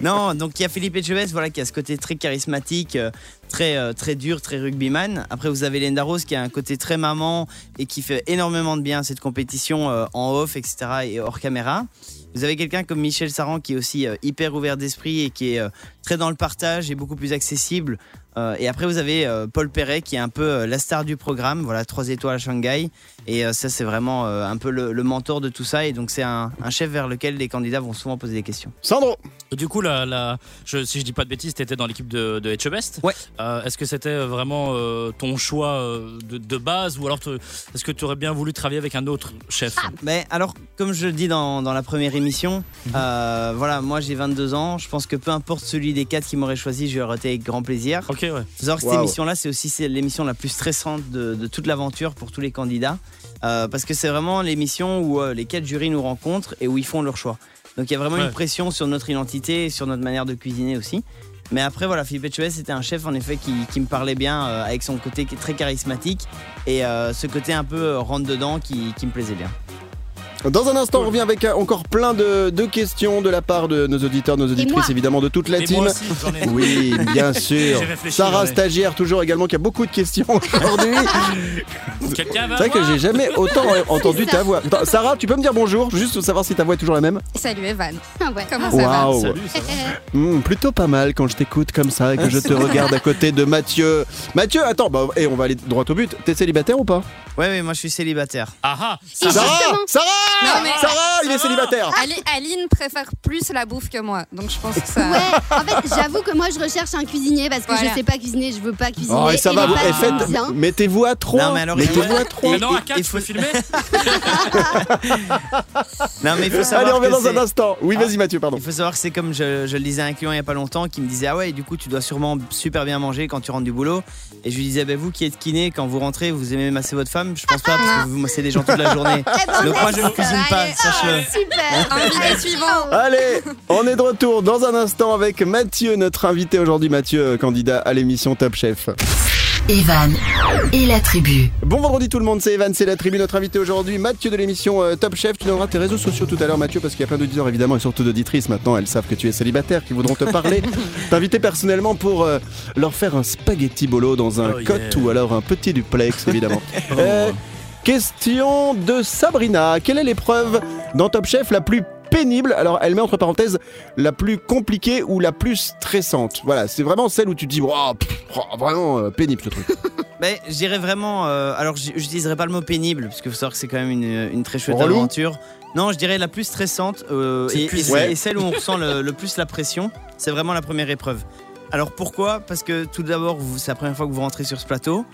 Non, donc il y a Philippe Etchebest, voilà, qui a ce côté très charismatique, euh, très, euh, très dur, très rugbyman. Après, vous avez Lenda Rose qui a un côté très maman et qui fait énormément de bien à cette compétition euh, en off, etc. et hors caméra. Vous avez quelqu'un comme Michel Saran qui est aussi euh, hyper ouvert d'esprit et qui est très dans le partage et beaucoup plus accessible. Euh, et après, vous avez euh, Paul Perret qui est un peu euh, la star du programme, voilà, 3 étoiles à Shanghai. Et euh, ça, c'est vraiment euh, un peu le, le mentor de tout ça. Et donc, c'est un, un chef vers lequel les candidats vont souvent poser des questions. Sandro Du coup, la, la- je, si je dis pas de bêtises, t'étais dans l'équipe de, de Etchebest. Ouais. Euh, est-ce que c'était vraiment euh, ton choix euh, de, de base ou alors te- est-ce que tu aurais bien voulu travailler avec un autre chef? Mais alors, comme je le dis dans, dans la première émission, euh, voilà, moi j'ai 22 ans. Je pense que peu importe celui des quatre qui m'aurait choisi, je l'aurais été avec grand plaisir. Ok, ouais. Faut savoir que cette émission-là, c'est aussi l'émission la plus stressante de, de toute l'aventure pour tous les candidats. Euh, parce que c'est vraiment l'émission où euh, les quatre jurys nous rencontrent et où ils font leur choix. Donc il y a vraiment Ouais. une pression sur notre identité et sur notre manière de cuisiner aussi. Mais après, voilà, Philippe Etchebest, c'était un chef en effet qui, qui me parlait bien euh, avec son côté très charismatique et euh, ce côté un peu rentre-dedans qui, qui me plaisait bien. Dans un instant, on revient avec euh, encore plein de, de questions de la part de nos auditeurs, nos auditrices, évidemment, de toute la Et team. moi aussi, j'en ai. Oui, bien *laughs* sûr. J'ai réfléchi, Sarah, stagiaire, toujours également, qui a beaucoup de questions aujourd'hui. *laughs* Quelqu'un va C'est vrai que voir j'ai jamais autant *laughs* entendu ta voix. Attends, Sarah, tu peux me dire bonjour, juste pour savoir si ta voix est toujours la même Salut Evan. Ah ouais. Comment ça va Waouh Salut, ça va Hmm, Plutôt pas mal quand je t'écoute comme ça et que je te regarde à côté de Mathieu. Mathieu, attends, bah, et on va aller droit au but. T'es célibataire ou pas? Ouais, oui, moi je suis célibataire. Ah ah, Et ça va. Sarah Sarah Non, mais- Sarah, il est célibataire Ali- Aline préfère plus la bouffe que moi, donc je pense que ça. Ouais, en fait, j'avoue que moi je recherche un cuisinier parce que Voilà. je sais pas cuisiner, je veux pas cuisiner. Oh, et ça il va, vous- eh, faites- bien. mettez-vous à trois. Non, mais alors, mettez-vous à trois. Mais non, à Et- 4, et tu peux faut- filmer *laughs* Non, mais il faut savoir Allez, on revient que dans un c'est- instant. Oui, vas-y Mathieu, pardon. Il faut savoir que c'est comme je, je le disais à un client il y a pas longtemps qui me disait Ah ouais, du coup, tu dois sûrement super bien manger quand tu rentres du boulot. Et je lui disais bah, Vous qui êtes kiné, quand vous rentrez, vous aimez masser votre femme Je pense pas parce que vous massez des gens toute la journée. *laughs* Eh ben, Donc moi, je ne cuisine pas, Allez, sache-le. Super. Invité suivant. Allez, on est de retour dans un instant avec Mathieu, notre invité aujourd'hui. Mathieu, candidat à l'émission Top Chef. Evan et la tribu. Bon vendredi tout le monde, c'est Evan, c'est la tribu, notre invité aujourd'hui, Mathieu de l'émission euh, Top Chef. Tu donneras tes réseaux sociaux tout à l'heure Mathieu, parce qu'il y a plein d'auditeurs évidemment et surtout d'auditrices maintenant, elles savent que tu es célibataire, qui voudront te parler. *laughs* T'inviter personnellement pour euh, leur faire un spaghetti bolo dans un Oh, cote yeah. ou alors un petit duplex évidemment. *laughs* Euh, question de Sabrina, quelle est l'épreuve dans Top Chef la plus pénible, alors elle met entre parenthèses la plus compliquée ou la plus stressante. Voilà, c'est vraiment celle où tu te dis, pff, oh, vraiment euh, pénible ce truc. *laughs* Mais je dirais vraiment. euh, alors, j'utiliserai pas le mot pénible, parce qu'il faut savoir que c'est quand même une, une très chouette Relou aventure. Non, je dirais la plus stressante euh, et, plus- et- Ouais. et celle où on ressent le, le plus la pression, c'est vraiment la première épreuve. Alors pourquoi? Parce que tout d'abord, vous- c'est la première fois que vous rentrez sur ce plateau.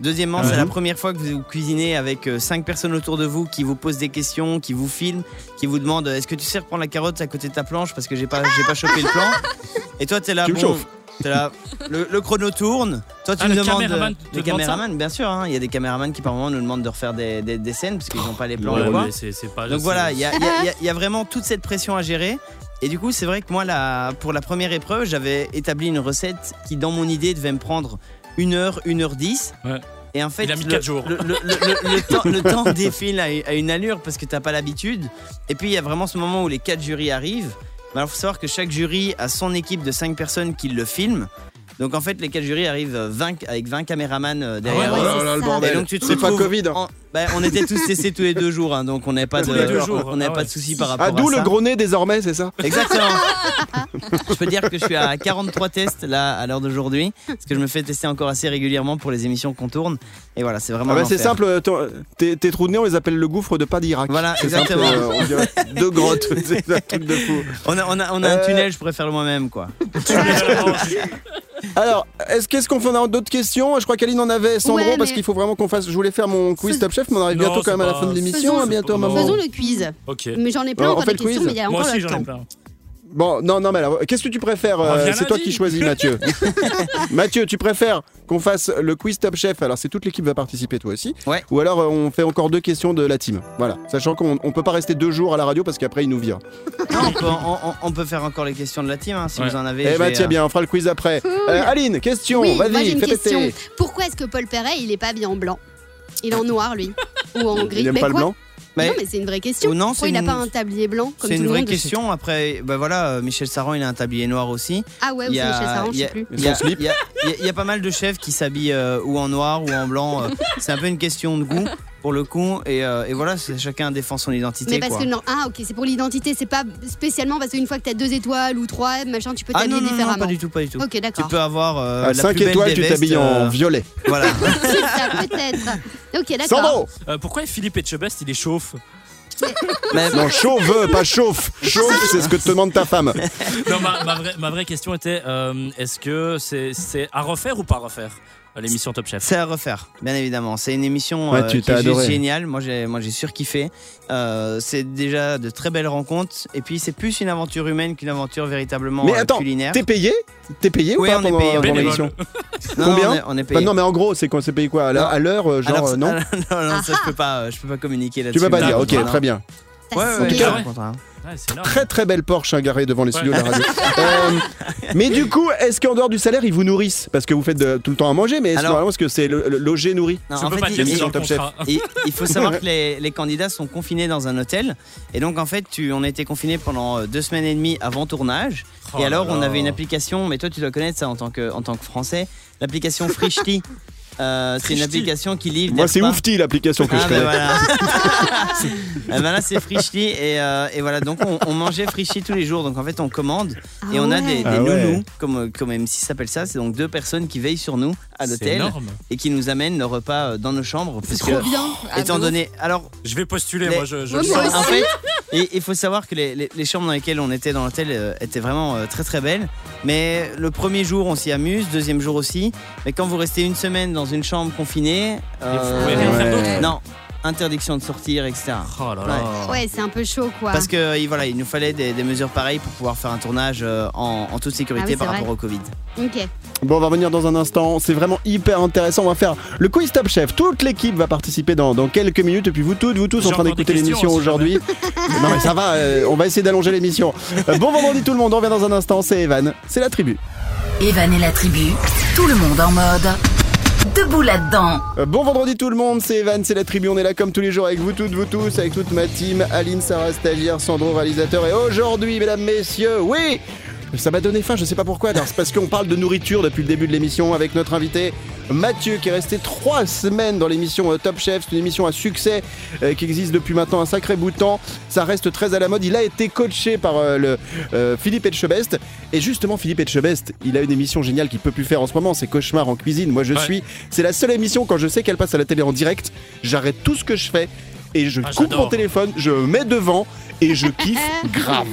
Deuxièmement, c'est Mhm. la première fois que vous cuisinez avec euh, cinq personnes autour de vous qui vous posent des questions, qui vous filment, qui vous demandent est-ce que tu sais reprendre la carotte à côté de ta planche parce que j'ai pas, j'ai pas chopé le plan. *laughs* Et toi, t'es là, Tu me bon, chauffes. t'es là, le, le chrono tourne. Toi, tu Ah, me le demandes. caméraman demande ça caméramans, bien sûr. hein, Il y a des caméramans qui par moment nous demandent de refaire des, des- des scènes parce qu'ils n'ont pas les plans. Ouais, ou quoi. mais c'est c'est pas. Donc voilà, il y a, il y a- il y a- *laughs* il y a vraiment toute cette pression à gérer. Et du coup, c'est vrai que moi, la- pour la première épreuve, j'avais établi une recette qui, dans mon idée, devait me prendre une heure, une heure dix. Ouais. Et en fait, Il a mis le, quatre jours. Le, le- le- le temps, le temps *laughs* défile à, à une allure parce que t'as pas l'habitude. Et puis il y a vraiment ce moment où les quatre jurys arrivent. Mais alors faut savoir que chaque jury a son équipe de 5 personnes qui le filment. Donc en fait, les quatre jurys arrivent euh, 20 avec 20 caméramans euh, derrière ouais, eux. Oh là là, le ça. Et bordel. donc tu te C'est pas Covid. hein. en- bah, on était tous testés tous les deux jours, hein, donc on n'avait pas de, on n'avait ah pas ouais. de soucis par rapport Ah, à d'où ça. le gros nez désormais, c'est ça? Exactement. *laughs* je peux dire que je suis à 43 tests là à l'heure d'aujourd'hui, parce que je me fais tester encore assez régulièrement pour les émissions qu'on tourne. Et voilà, c'est vraiment. Ah bah un c'est simple, ton- tes, tes trous de nez, on les appelle le gouffre de pas d'Irak. Voilà, C'est simple, exactement. euh, on dirait deux grottes, *laughs* c'est un truc de fou. On a, on a, on a Euh, un tunnel, je pourrais faire le moi-même quoi. *laughs* Alors, est-ce qu'est-ce qu'on fait? On a d'autres questions? Je crois qu'Aline en avait, Sandro, Ouais, parce mais- qu'il faut vraiment qu'on fasse. Je voulais faire mon quiz Top Chef, mais on arrive Non, bientôt quand même à la fin de l'émission, Faisons- hein, bientôt. Faisons le quiz. Ok. Mais j'en ai plein Ouais, encore on fait des le questions, quiz mais il y a Moi encore aussi, j'en ai plein. Bon, non, non, mais alors, qu'est-ce que tu préfères euh, C'est toi qui choisis, Mathieu. *laughs* Mathieu, tu préfères qu'on fasse le quiz Top Chef Alors, c'est toute l'équipe va participer, toi aussi. Ouais. Ou alors, euh, on fait encore deux questions de la team. Voilà. Sachant qu'on on peut pas rester deux jours à la radio parce qu'après, il nous vire. Non, on, peut, on- on- on peut faire encore les questions de la team hein, si Ouais. vous en avez. Eh bah, vais, tiens euh, bien, on fera le quiz après. Euh, Aline, question, Oui, vas-y, fais question. péter. Pourquoi est-ce que Paul Perret, il est pas habillé en blanc? Il est en noir, lui Ou en gris Il aime Mais pas le blanc Mais- Non, mais c'est une vraie question. Ou non, Pourquoi c'est il n'a une- pas un tablier blanc comme C'est tout une le vraie monde question. Après, bah voilà, euh, Michel Saran, il a un tablier noir aussi. Ah ouais, ou Il y a- Michel Saran, je il y sais a- plus. il y a- Son slip. il y a- il y a- il y a pas mal de chefs qui s'habillent euh, ou en noir ou en blanc. euh, c'est un peu une question de goût pour le coup. Et, euh, et voilà, c'est- chacun défend son identité. Mais parce quoi. que non, ah ok, c'est pour l'identité, c'est pas spécialement parce qu'une fois que t'as deux étoiles ou trois, machin, tu peux Ah t'habiller non, non, non, différemment. pas du tout, pas du tout. Ok, Tu d'accord. peux avoir euh, À la 5 plus belle étoiles, des tu t'habilles en euh, violet. Voilà. *laughs* Peut-être. Ok, d'accord. Sandro Euh, pourquoi Philippe Etchebest il est chauffe? Mais- Non, *laughs* chauve, pas chauffe. Chauffe, c'est ce que te demande ta femme. Non, ma, ma vraie, ma vraie question était euh, est-ce que c'est à refaire ou pas refaire? euh, l'émission Top Chef C'est à refaire, bien évidemment. C'est une émission Ouais, euh, tu qui est juste géniale. Moi, j'ai, moi, j'ai surkiffé. Euh, c'est déjà de très belles rencontres. Et puis, c'est plus une aventure humaine qu'une aventure véritablement Mais euh, attends, culinaire. T'es payé? T'es payé Oui, ou pas on est pendant, est pendant payé. l'émission? *laughs* Non, combien? on est, on est Bah payé. Non, mais en gros, c'est quoi C'est payé quoi? À l'heure, Non. à l'heure, euh, genre, Alors, euh, non? *laughs* non, non, ça, je peux pas, euh, je peux pas communiquer Tu là-dessus. peux pas dire, ok, très bien. Ouais, signé. ouais, Ouais. Très très belle Porsche hein, garée devant les studios Ouais. de la radio. *laughs* Euh, mais du coup, est-ce qu'en dehors du salaire, ils vous nourrissent Parce que vous faites de- tout le temps à manger, mais est-ce que est-ce que c'est le, le- logé nourri Non, en fait, pas il- Top Chef. faut savoir que les, les candidats sont confinés dans un hôtel. Et donc, en fait, tu, on a été confinés pendant euh, deux semaines et demie avant tournage. Oh et alors, on avait une application, mais toi, tu dois connaître ça en tant que, en tant que Français. L'application Frishti. *laughs* Euh, c'est une application qui livre. Moi, c'est. Oufti l'application que Ah je ben connais. voilà. *laughs* *laughs* Eh ben là c'est Frishti et, euh, et voilà donc on, on mangeait Frishti tous les jours donc en fait on commande Ah et on a ouais. des, des Ah ouais. nounous comme comme M6 s'appelle ça c'est donc deux personnes qui veillent sur nous à C'est l'hôtel énorme. et qui nous amènent nos repas euh, dans nos chambres C'est parce trop que bien. Ah, étant donné alors Je vais postuler, Les- moi je, je le moi en fait et il faut savoir que les, les- les chambres dans lesquelles on était dans l'hôtel euh, étaient vraiment euh, très très belles mais le premier jour on s'y amuse deuxième jour aussi mais quand vous restez une semaine dans une chambre confinée euh, Vous pouvez rien faire Ouais. d'autre non interdiction de sortir etc Oh là là. Ouais, c'est un peu chaud quoi. Parce que voilà, il nous fallait des, des mesures pareilles pour pouvoir faire un tournage euh, en, en toute sécurité Ah oui, par rapport vrai. au Covid. Ok. Bon, on va revenir dans un instant. C'est vraiment hyper intéressant. On va faire le quiz Top Chef. Toute l'équipe va participer dans, dans quelques minutes. Et puis vous toutes, vous tous en train d'écouter l'émission aujourd'hui. *laughs* non, mais ça va. euh, on va essayer d'allonger l'émission. Euh, bon vendredi tout le monde. On revient dans un instant. C'est Evan. C'est la tribu. Evan et la tribu, tout le monde en mode debout là-dedans. Euh, Bon vendredi tout le monde, c'est Evan, c'est la tribu, on est là comme tous les jours avec vous toutes, vous tous, avec toute ma team, Aline, Sarah, stagiaire, Sandro, réalisateur, et aujourd'hui, mesdames, messieurs, oui ça m'a donné faim, je sais pas pourquoi, c'est parce qu'on parle de nourriture depuis le début de l'émission avec notre invité Mathieu qui est resté trois semaines dans l'émission euh, Top Chef, c'est une émission à succès euh, qui existe depuis maintenant un sacré bout de temps, ça reste très à la mode, il a été coaché par euh, le euh, Philippe Etchebest, et justement Philippe Etchebest, il a une émission géniale qu'il peut plus faire en ce moment, c'est Cauchemar en cuisine, moi je Ouais. suis c'est la seule émission quand je sais qu'elle passe à la télé en direct, j'arrête tout ce que je fais et je Ah, coupe mon téléphone, je me mets devant et je kiffe *laughs* grave.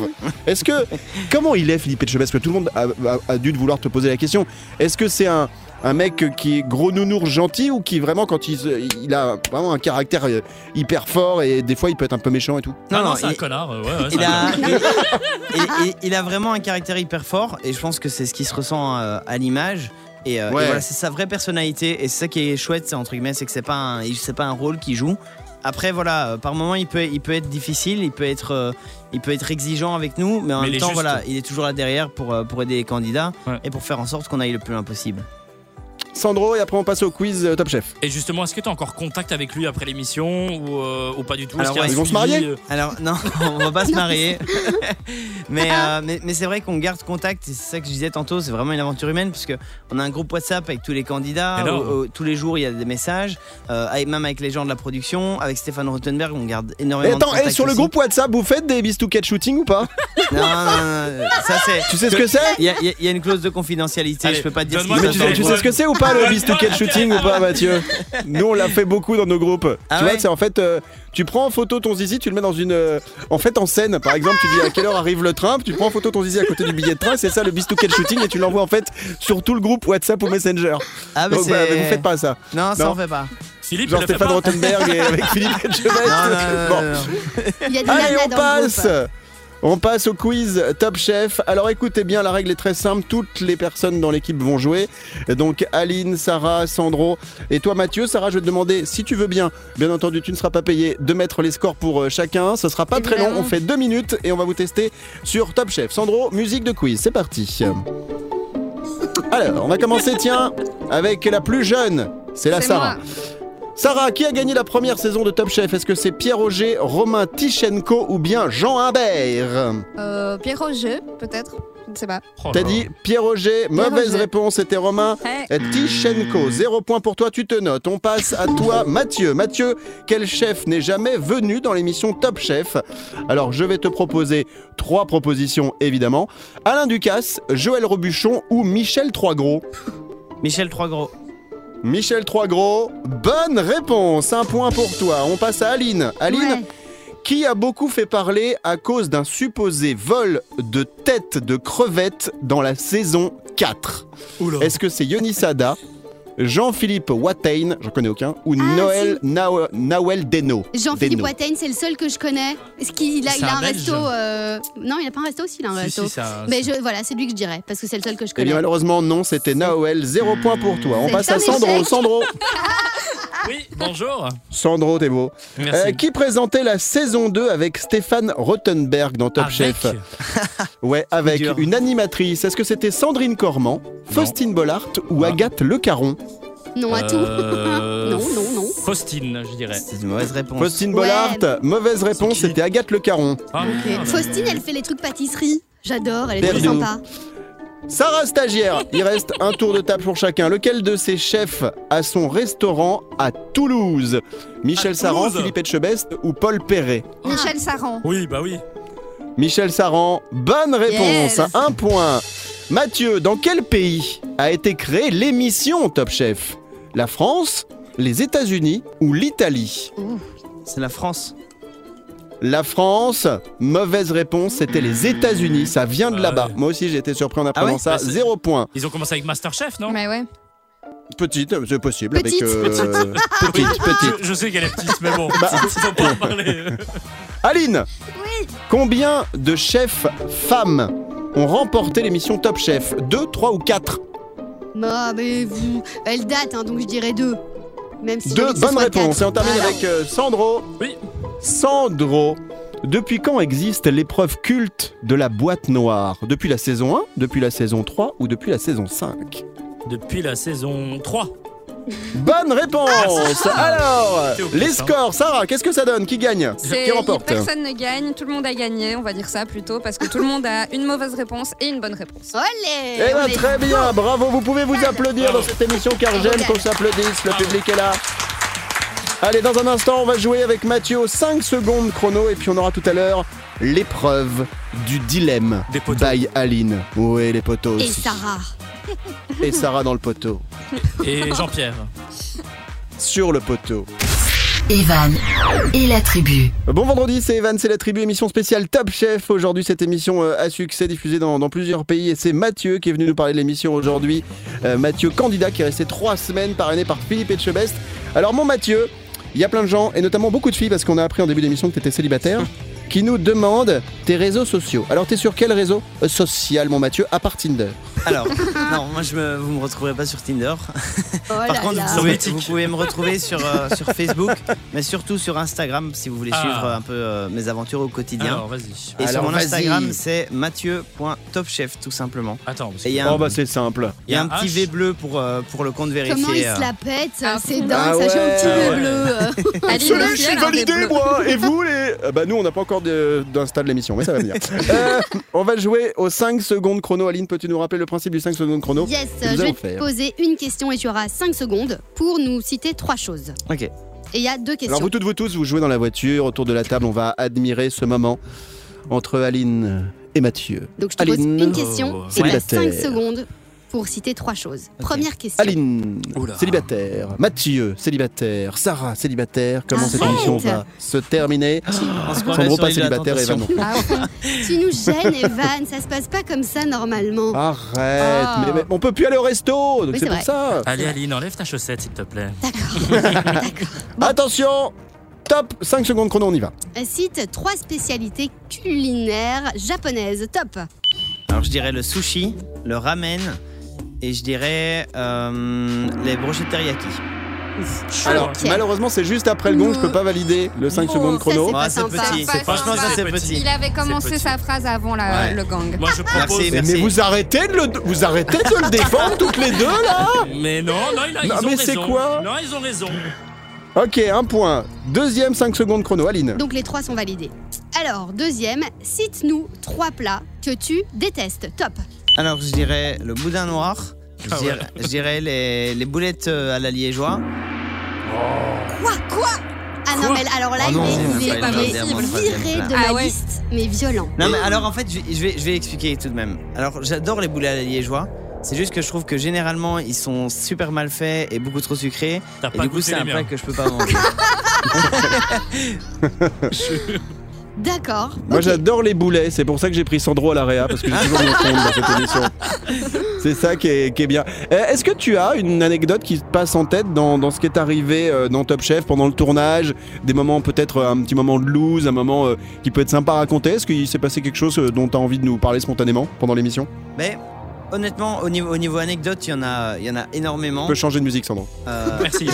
Est-ce que comment il est Philippe Etchebest Parce que tout le monde a, a- a dû vouloir te poser la question. Est-ce que c'est un un mec qui est gros nounours gentil ou qui vraiment quand il, il a vraiment un caractère euh, hyper fort et des fois il peut être un peu méchant et tout Non, non, non, c'est un connard. Ouais, Il un a, il- vraiment un caractère hyper fort et je pense que c'est ce qui se ressent euh, à l'image. Et, euh, et voilà, c'est sa vraie personnalité et c'est ça qui est chouette, c'est entre guillemets, c'est que c'est pas un, il- c'est pas un rôle qu'il joue. Après voilà, euh, par moment il peut, il peut être difficile, il peut être, euh, il peut être exigeant avec nous, mais en Mais même temps juste. voilà, il est toujours là derrière pour, euh, pour aider les candidats Ouais. et pour faire en sorte qu'on aille le plus loin possible. Sandro, et après on passe au quiz euh, Top Chef. Et justement, est-ce que tu as encore contact avec lui après l'émission ou, euh, ou pas du tout? Est-ce Alors, ouais, ils vont se marier? euh, Alors non, *laughs* on va pas se marier. *laughs* mais euh, mais, mais c'est vrai qu'on garde contact. et C'est ça que je disais tantôt. C'est vraiment une aventure humaine puisque on a un groupe WhatsApp avec tous les candidats. Tous les jours, il y a des messages. euh, avec, même avec les gens de la production, avec Stéphane Rottenberg, on garde énormément. Et attends, de et contact sur le groupe WhatsApp, vous faites des bistouquettes shooting ou pas? Non, non, non, non, ça c'est. Tu sais ce que c'est? Il y, a- y y une clause de confidentialité. Allez, je peux pas te dire ce Mais tu, sais, tu sais ce que c'est ou pas le bistouquet shooting ou pas Mathieu Nous on l'a fait beaucoup dans nos groupes. Ah tu vois, c'est en fait euh, tu prends en photo ton zizi, tu le mets dans une euh, en fait en scène. Par exemple, tu dis à quelle heure arrive le train, puis tu prends en photo ton zizi à côté du billet de train, c'est ça le bistouquet shooting et tu l'envoies en fait sur tout le groupe WhatsApp ou Messenger. Ah, mais Donc c'est. bah, mais vous faites pas ça. Non, ça Non. on fait pas. Philippe, Genre il le fait Stéphane pas Rottenberg et avec Philippe *laughs* Etchebest. Non, non, non, Bon. non, non. Il y a des Allez, on dans passe groupe. On passe au quiz Top Chef. Alors écoutez bien, la règle est très simple. Toutes les personnes dans l'équipe vont jouer. Donc Aline, Sarah, Sandro et toi Mathieu. Sarah, je vais te demander si tu veux bien. Bien entendu, tu ne seras pas payé de mettre les scores pour euh, chacun. Ce sera pas très long. Évidemment. On fait deux minutes et on va vous tester sur Top Chef. Sandro, musique de quiz. C'est parti. Alors, on va commencer, tiens, avec la plus jeune. C'est la Sarah. moi. Sarah, qui a gagné la première saison de Top Chef? Est-ce que c'est Pierre-Roger, Romain Tichenko ou bien Jean Imbert? Euh, Pierre Roger, peut-être. Je ne sais pas. Oh T'as dit mauvaise Roger. réponse, c'était Romain *laughs* Hey. Tichenko. Zéro point pour toi, tu te notes. On passe à toi, *laughs* Mathieu. Mathieu, quel chef n'est jamais venu dans l'émission Top Chef? Alors, je vais te proposer trois propositions, évidemment. Alain Ducasse, Joël Robuchon ou Michel Troisgros? Michel Troisgros. Michel Troisgros, bonne réponse, un point pour toi. On passe à Aline. Aline, Ouais. qui a beaucoup fait parler à cause d'un supposé vol de tête de crevette dans la saison 4 Oula. Est-ce que c'est Yoni Sada, Jean-Philippe Watain, j'en connais aucun, ou Ah, Noël Nawel Deno Jean-Philippe Deno. Watain, c'est le seul que je connais. Est-ce qu'il a, il a un resto euh, Non, il a pas un resto aussi, il a un Si, resto. si, c'est un- Mais je, voilà, c'est lui que je dirais, parce que c'est le seul que je Eh connais. bien malheureusement non, c'était Naoel, zéro point pour toi. On C'est passe à Sandro. échec. Sandro, *laughs* Oui, bonjour. Sandro, t'es beau. Merci. Euh, qui présentait la saison 2 avec Stéphane Rottenberg dans Top Avec Chef *laughs* Ouais, avec dur. une animatrice. Est-ce que c'était Sandrine Cormand, Faustine Bollard ou Ah. Agathe Le Caron Non à tout. Euh, *laughs* non, non, non. Faustine, je dirais. C'est une mauvaise réponse. Faustine Ouais. Bollard, mauvaise réponse, c'était Agathe Le Caron. Ah. Faustine, elle fait les trucs pâtisserie. J'adore, elle est Perdue. sympa. Sarah stagiaire, il reste un tour de table pour chacun. Lequel de ces chefs a son restaurant à Toulouse? Michel À Saran, Toulouse Philippe Etchebest ou Paul Perret? Michel Saran. Oui, bah oui. Michel Saran, bonne réponse, Yes. un point. Mathieu, dans quel pays a été créée l'émission Top Chef? La France, les États-Unis ou l'Italie? C'est la France. La France, mauvaise réponse, c'était les États-Unis, ça vient de Ah là-bas. Moi aussi j'ai été surpris en apprenant ouais ça, Bah, c'est- zéro point. Ils ont commencé avec Masterchef, non? Mais ouais. Petite, c'est possible. Petite. Avec, euh, petite, petite. je, je sais qu'elle est petite, mais bon, *laughs* Bah. faut pas en parler. *laughs* Aline Combien de chefs femmes ont remporté l'émission Top Chef? Deux, trois ou quatre? Bah, mais vous. Elle date, hein, donc je dirais deux. Même si Deux, que ce bonne soit réponse. quatre. Et on termine Voilà. avec euh, Sandro. Oui. Sandro, depuis quand existe l'épreuve culte de la boîte noire? Depuis la saison 1, depuis la saison 3 ou depuis la saison 5 Depuis la saison 3. Bonne réponse! Alors, T'es au les scores, Sarah, qu'est-ce que ça donne? Qui gagne? Qui remporte? Personne ne gagne, tout le monde a gagné, on va dire ça plutôt, parce que tout le monde a une mauvaise réponse et une bonne réponse. Olé! Eh ben est- très bien, bravo, vous pouvez vous applaudir dans cette émission car j'aime qu'on s'applaudisse, le public est là. Allez, dans un instant, on va jouer avec Mathieu aux 5 secondes chrono et puis on aura tout à l'heure l'épreuve du dilemme Des poteaux. by Aline. Oui, les poteaux Et aussi. Sarah. Et Sarah dans le poteau. Et Jean-Pierre. Sur le poteau. Evan et la tribu. Bon vendredi, c'est Evan, c'est la tribu émission spéciale Top Chef. Aujourd'hui, cette émission euh, à succès diffusée dans, dans plusieurs pays et c'est Mathieu qui est venu nous parler de l'émission aujourd'hui. Euh, Mathieu, candidat qui est resté trois semaines parrainé par Philippe Etchebest. Alors mon Mathieu, il y a plein de gens et notamment beaucoup de filles parce qu'on a appris en début d'émission que tu étais célibataire qui nous demandent tes réseaux sociaux. Alors t'es sur quel réseau euh, social mon Mathieu à part Tinder Alors, non, moi je me, vous me retrouverez pas sur Tinder. Oh Par contre, vous pouvez, Mythique. vous pouvez me retrouver sur, euh, sur Facebook, mais surtout sur Instagram si vous voulez Ah. suivre un peu euh, mes aventures au quotidien. Alors, vas-y. Et Alors, sur mon vas-y. Instagram, c'est mathieu.topchef tout simplement. Attends, parce que- un, Oh bah c'est simple. il y a un il y a un petit. V bleu pour, euh, pour le compte vérifié. Comment il se la pète Ah, C'est dingue, Ah ça j'ai un petit nez Ouais. bleu. *laughs* aussi, je suis validé moi Et vous les Bah nous on n'a pas encore de- d'insta de l'émission mais ça va venir. *laughs* Euh, on va jouer aux 5 secondes chrono. Aline, peux-tu nous rappeler le principe du 5 secondes chrono Yes, je vais te poser une question et tu auras 5 secondes pour nous citer trois choses. Ok. Et il y a deux questions. Alors vous toutes, vous tous, vous jouez dans la voiture, autour de la table, on va admirer ce moment entre Aline et Mathieu. Donc je te pose Aline. une question Oh. et tu as Célibataire. 5 secondes pour citer trois choses. Première question. Aline, Oula. célibataire. Mathieu, célibataire. Sarah, célibataire. Comment cette émission va se terminer On se croirait Sandro pas célibataire, Evan non. Ah, tu nous gênes, Evan, ça se passe pas comme ça normalement. Arrête, Ah. mais, mais on peut plus aller au resto, donc Oui, c'est pour ça. Allez, Aline, enlève ta chaussette, s'il te plaît. D'accord. D'accord. *laughs* Bon. Attention, top, 5 secondes chrono, on y va. Cite trois spécialités culinaires japonaises. Top. Alors je dirais le sushi, le ramen et je dirais euh, les brochettes teriyaki. Alors, malheureusement, c'est juste après le gong, je peux pas valider le 5 Oh, secondes chrono. c'est petit. Franchement, ça c'est petit. Il avait commencé sa phrase avant la- Ouais. le gang. Moi, je propose. Merci, Mais, merci. mais vous arrêtez de le, vous arrêtez de le défendre toutes les deux là Mais non, non, il a- Non, ils ont mais c'est raison. quoi Non, ils ont raison. Ok, un point. Deuxième 5 secondes chrono, Aline. Donc les trois sont validés. Alors, deuxième, cite-nous trois plats que tu détestes. Top. Alors je dirais le boudin noir, je Ah dirais, je dirais les, les boulettes euh, à la liégeois. Quoi Quoi? Ah non, Quoi? mais alors là, Ah il non, est, il pas viré de Ah la ouais. liste, mais violent. Non mais alors en fait je, je vais, je vais expliquer tout de même. Alors j'adore les boulets à la liégeois. C'est juste que je trouve que généralement ils sont super mal faits et beaucoup trop sucrés. Et du coup c'est un plat que je peux pas manger. *laughs* *laughs* *laughs* D'accord. Moi j'adore les boulets, c'est pour ça que j'ai pris Sandro à l'AREA parce que j'ai toujours mon compte dans cette émission. *laughs* C'est ça qui est, qui est bien. Euh, Est-ce que tu as une anecdote qui te passe en tête dans, dans ce qui est arrivé euh, dans Top Chef pendant le tournage? Des moments peut-être euh, un petit moment de loose, un moment euh, qui peut être sympa à raconter? Est-ce qu'il s'est passé quelque chose dont tu as envie de nous parler spontanément pendant l'émission? Mais honnêtement au niveau, au niveau anecdote il y en a, il y en a énormément. On peut changer de musique Sandro. Euh, *laughs* Merci.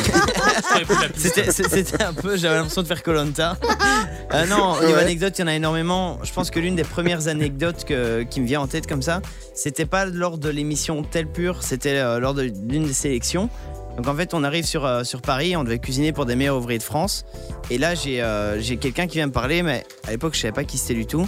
C'était un peu, j'avais l'impression de faire Colanta. *laughs* Euh, non, au niveau Ouais. anecdote, il y en a énormément. Je pense que l'une des premières anecdotes que- qui me vient en tête comme ça, c'était pas lors de l'émission Tel Pur, c'était euh, lors de l'une des sélections. Donc en fait, on arrive sur, euh, sur Paris, on devait cuisiner pour des meilleurs ouvriers de France. Et là, j'ai euh, j'ai quelqu'un qui vient me parler, mais à l'époque, je savais pas qui c'était du tout.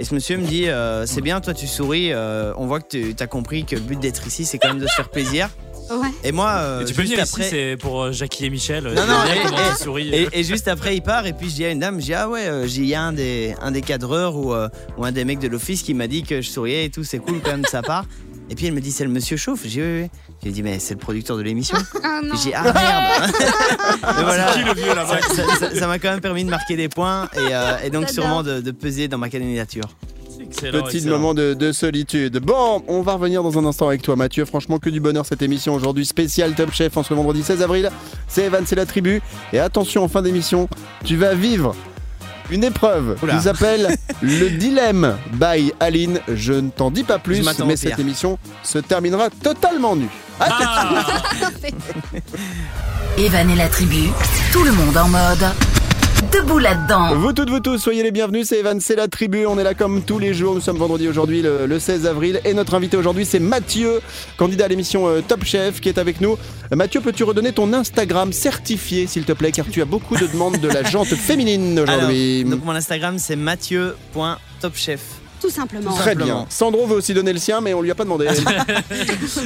Et ce monsieur me dit euh, C'est bien, toi, tu souris. euh, on voit que tu as compris que le but d'être ici, c'est quand même de se faire plaisir. Ouais. Et moi, euh, Et tu peux juste venir après. ici, c'est pour euh, Jackie et Michel. Non, non, et- souris. Et, et juste après, il part, et puis je dis à une dame, je dis, ah ouais, euh, j'ai- il y a un des, un des cadreurs ou, euh, ou un des mecs de l'office qui m'a dit que je souriais et tout, c'est cool quand même de sa part. Et puis elle me dit, c'est le monsieur Chauffe. J'ai dit, oui, oui. J'ai dit, mais c'est le producteur de l'émission. *laughs* Ah j'ai dit, ah merde *laughs* voilà. Qui le vieux là-bas Ça- ça- ça- ça m'a quand même permis de marquer des points et, euh, et donc sûrement de, de peser dans ma candidature. Excellent, Petit excellent. moment de, de solitude. Bon, on va revenir dans un instant avec toi, Mathieu. Franchement, que du bonheur cette émission aujourd'hui spéciale Top Chef en ce vendredi 16 avril. C'est Evan, c'est la tribu. Et attention, en fin d'émission, tu vas vivre une épreuve. Oula. qui s'appelle *laughs* le dilemme. By Aline. Je ne t'en dis pas plus, mais cette émission se terminera totalement nue. Ah. Evan *laughs* et la tribu, tout le monde en mode debout là-dedans. Vous toutes, vous tous, soyez les bienvenus, c'est Evan, c'est la tribu, on est là comme tous les jours, nous sommes vendredi aujourd'hui, le, le 16 avril, et notre invité aujourd'hui c'est Mathieu, candidat à l'émission euh, Top Chef, qui est avec nous. Euh, Mathieu, peux-tu redonner ton Instagram certifié, s'il te plaît, car tu as beaucoup de demandes de la jante *laughs* féminine aujourd'hui. Alors, donc mon Instagram, c'est mathieu.topchef. Tout simplement. Très simplement. bien. Sandro veut aussi donner le sien, mais on lui a pas demandé. *laughs*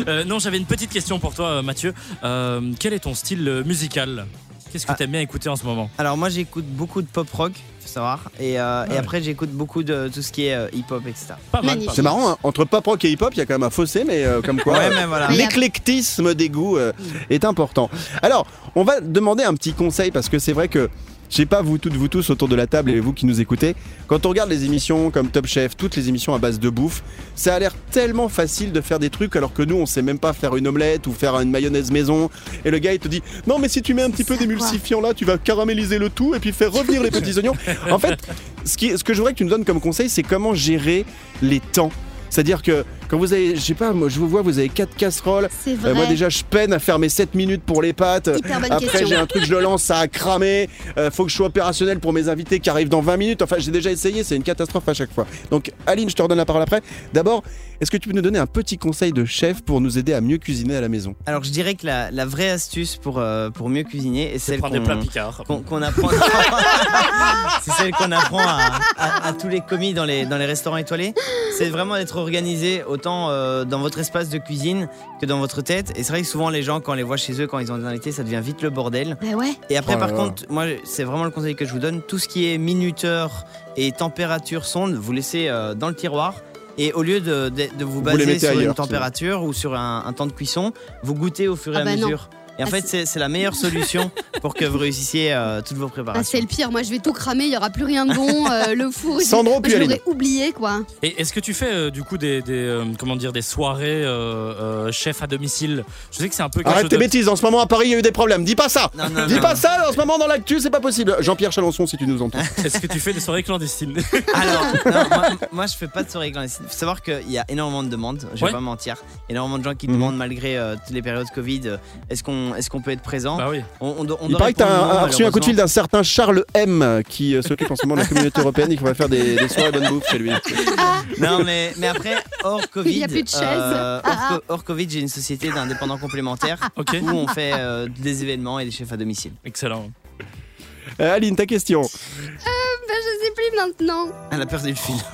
Euh, non, j'avais une petite question pour toi, Mathieu. Euh, quel est ton style musical? Qu'est-ce que Ah. t'aimes bien écouter en ce moment Alors moi j'écoute beaucoup de pop rock, faut savoir, et, euh, et ouais. après j'écoute beaucoup de tout ce qui est hip hop, etc. C'est marrant, hein, entre pop rock et hip hop, il y a quand même un fossé, mais euh, comme quoi. Ouais, euh, voilà. L'éclectisme des goûts euh, est important. Alors, on va demander un petit conseil parce que c'est vrai que, je sais pas, vous toutes, vous tous autour de la table et vous qui nous écoutez, quand on regarde les émissions comme Top Chef, toutes les émissions à base de bouffe, ça a l'air tellement facile de faire des trucs alors que nous, on sait même pas faire une omelette ou faire une mayonnaise maison. Et le gars, il te dit Non, mais si tu mets un petit peu d'émulsifiant là, tu vas caraméliser le tout et puis faire revenir les petits oignons. En fait, ce, qui, ce que je voudrais que tu nous donnes comme conseil, c'est comment gérer les temps. C'est-à-dire que Quand vous avez, je sais pas, moi je vous vois, vous avez quatre casseroles. C'est Euh, moi déjà, je peine à faire mes 7 minutes pour les pâtes. Hyper bonne Après, j'ai un truc, je le lance, ça a cramé. Euh, faut que je sois opérationnel pour mes invités qui arrivent dans 20 minutes. Enfin, j'ai déjà essayé, c'est une catastrophe à chaque fois. Donc, Aline, je te redonne la parole après. D'abord, est-ce que tu peux nous donner un petit conseil de chef pour nous aider à mieux cuisiner à la maison? Alors je dirais que la, la vraie astuce pour, euh, pour mieux cuisiner, et C'est celle qu'on apprend, *laughs* c'est celle qu'on apprend à, à- à tous les commis dans les, dans les restaurants étoilés, c'est vraiment d'être organisé autant euh, dans votre espace de cuisine que dans votre tête. Et c'est vrai que souvent les gens, quand on les voit chez eux, quand ils ont des invités, ça devient vite le bordel. Bah ouais. Et après, Oh par contre, moi, c'est vraiment le conseil que je vous donne. Tout ce qui est minuteur et température sonde, vous laissez euh, dans le tiroir. Et au lieu de, de- de vous baser sur ailleurs, une température ou sur un, un temps de cuisson, vous goûtez au fur et Ah à bah non. Et en Ah, fait, c'est- la meilleure solution pour que vous réussissiez euh, toutes vos Ah, préparations. c'est le pire. Moi, je vais tout cramer. Il y aura plus rien de bon. euh, le four. *laughs* il- Sandro, je l'aurais oublié, quoi. Et est-ce que tu fais euh, du coup des, des, euh, comment dire des soirées euh, euh, chef à domicile? Je sais que c'est un peu Arrête tes de- bêtises, en ce moment à Paris, il y a eu des problèmes. Dis pas ça Non, non, Dis non. pas ça, en ce moment dans l'actu, c'est pas possible. Jean-Pierre Chalençon, si tu nous entends. *laughs* Est-ce que tu fais des soirées clandestines? *laughs* Alors, non, moi, moi, je fais pas de soirée clandestine. Faut savoir qu'il y a énormément de demandes, je vais Ouais. pas mentir. Énormément de gens qui demandent, malgré euh, toutes les périodes Covid, est-ce qu'on est qu'on peut être présent Bah oui. on, on doit- on Il paraît que non, un- reçu un coup de fil d'un certain Charles M qui euh, s'occupe en ce moment de la communauté européenne et qui va faire des, des soirées bonne bouffe chez lui. Non, mais, mais après, hors Covid, Il y a plus de chaises. euh, Ah, hors, co- hors Covid, j'ai une société d'indépendants complémentaires où on fait euh, des événements et des chefs à domicile. Excellent. Euh, Aline, ta question. Bah, je sais plus maintenant. Elle a perdu le fil. *laughs*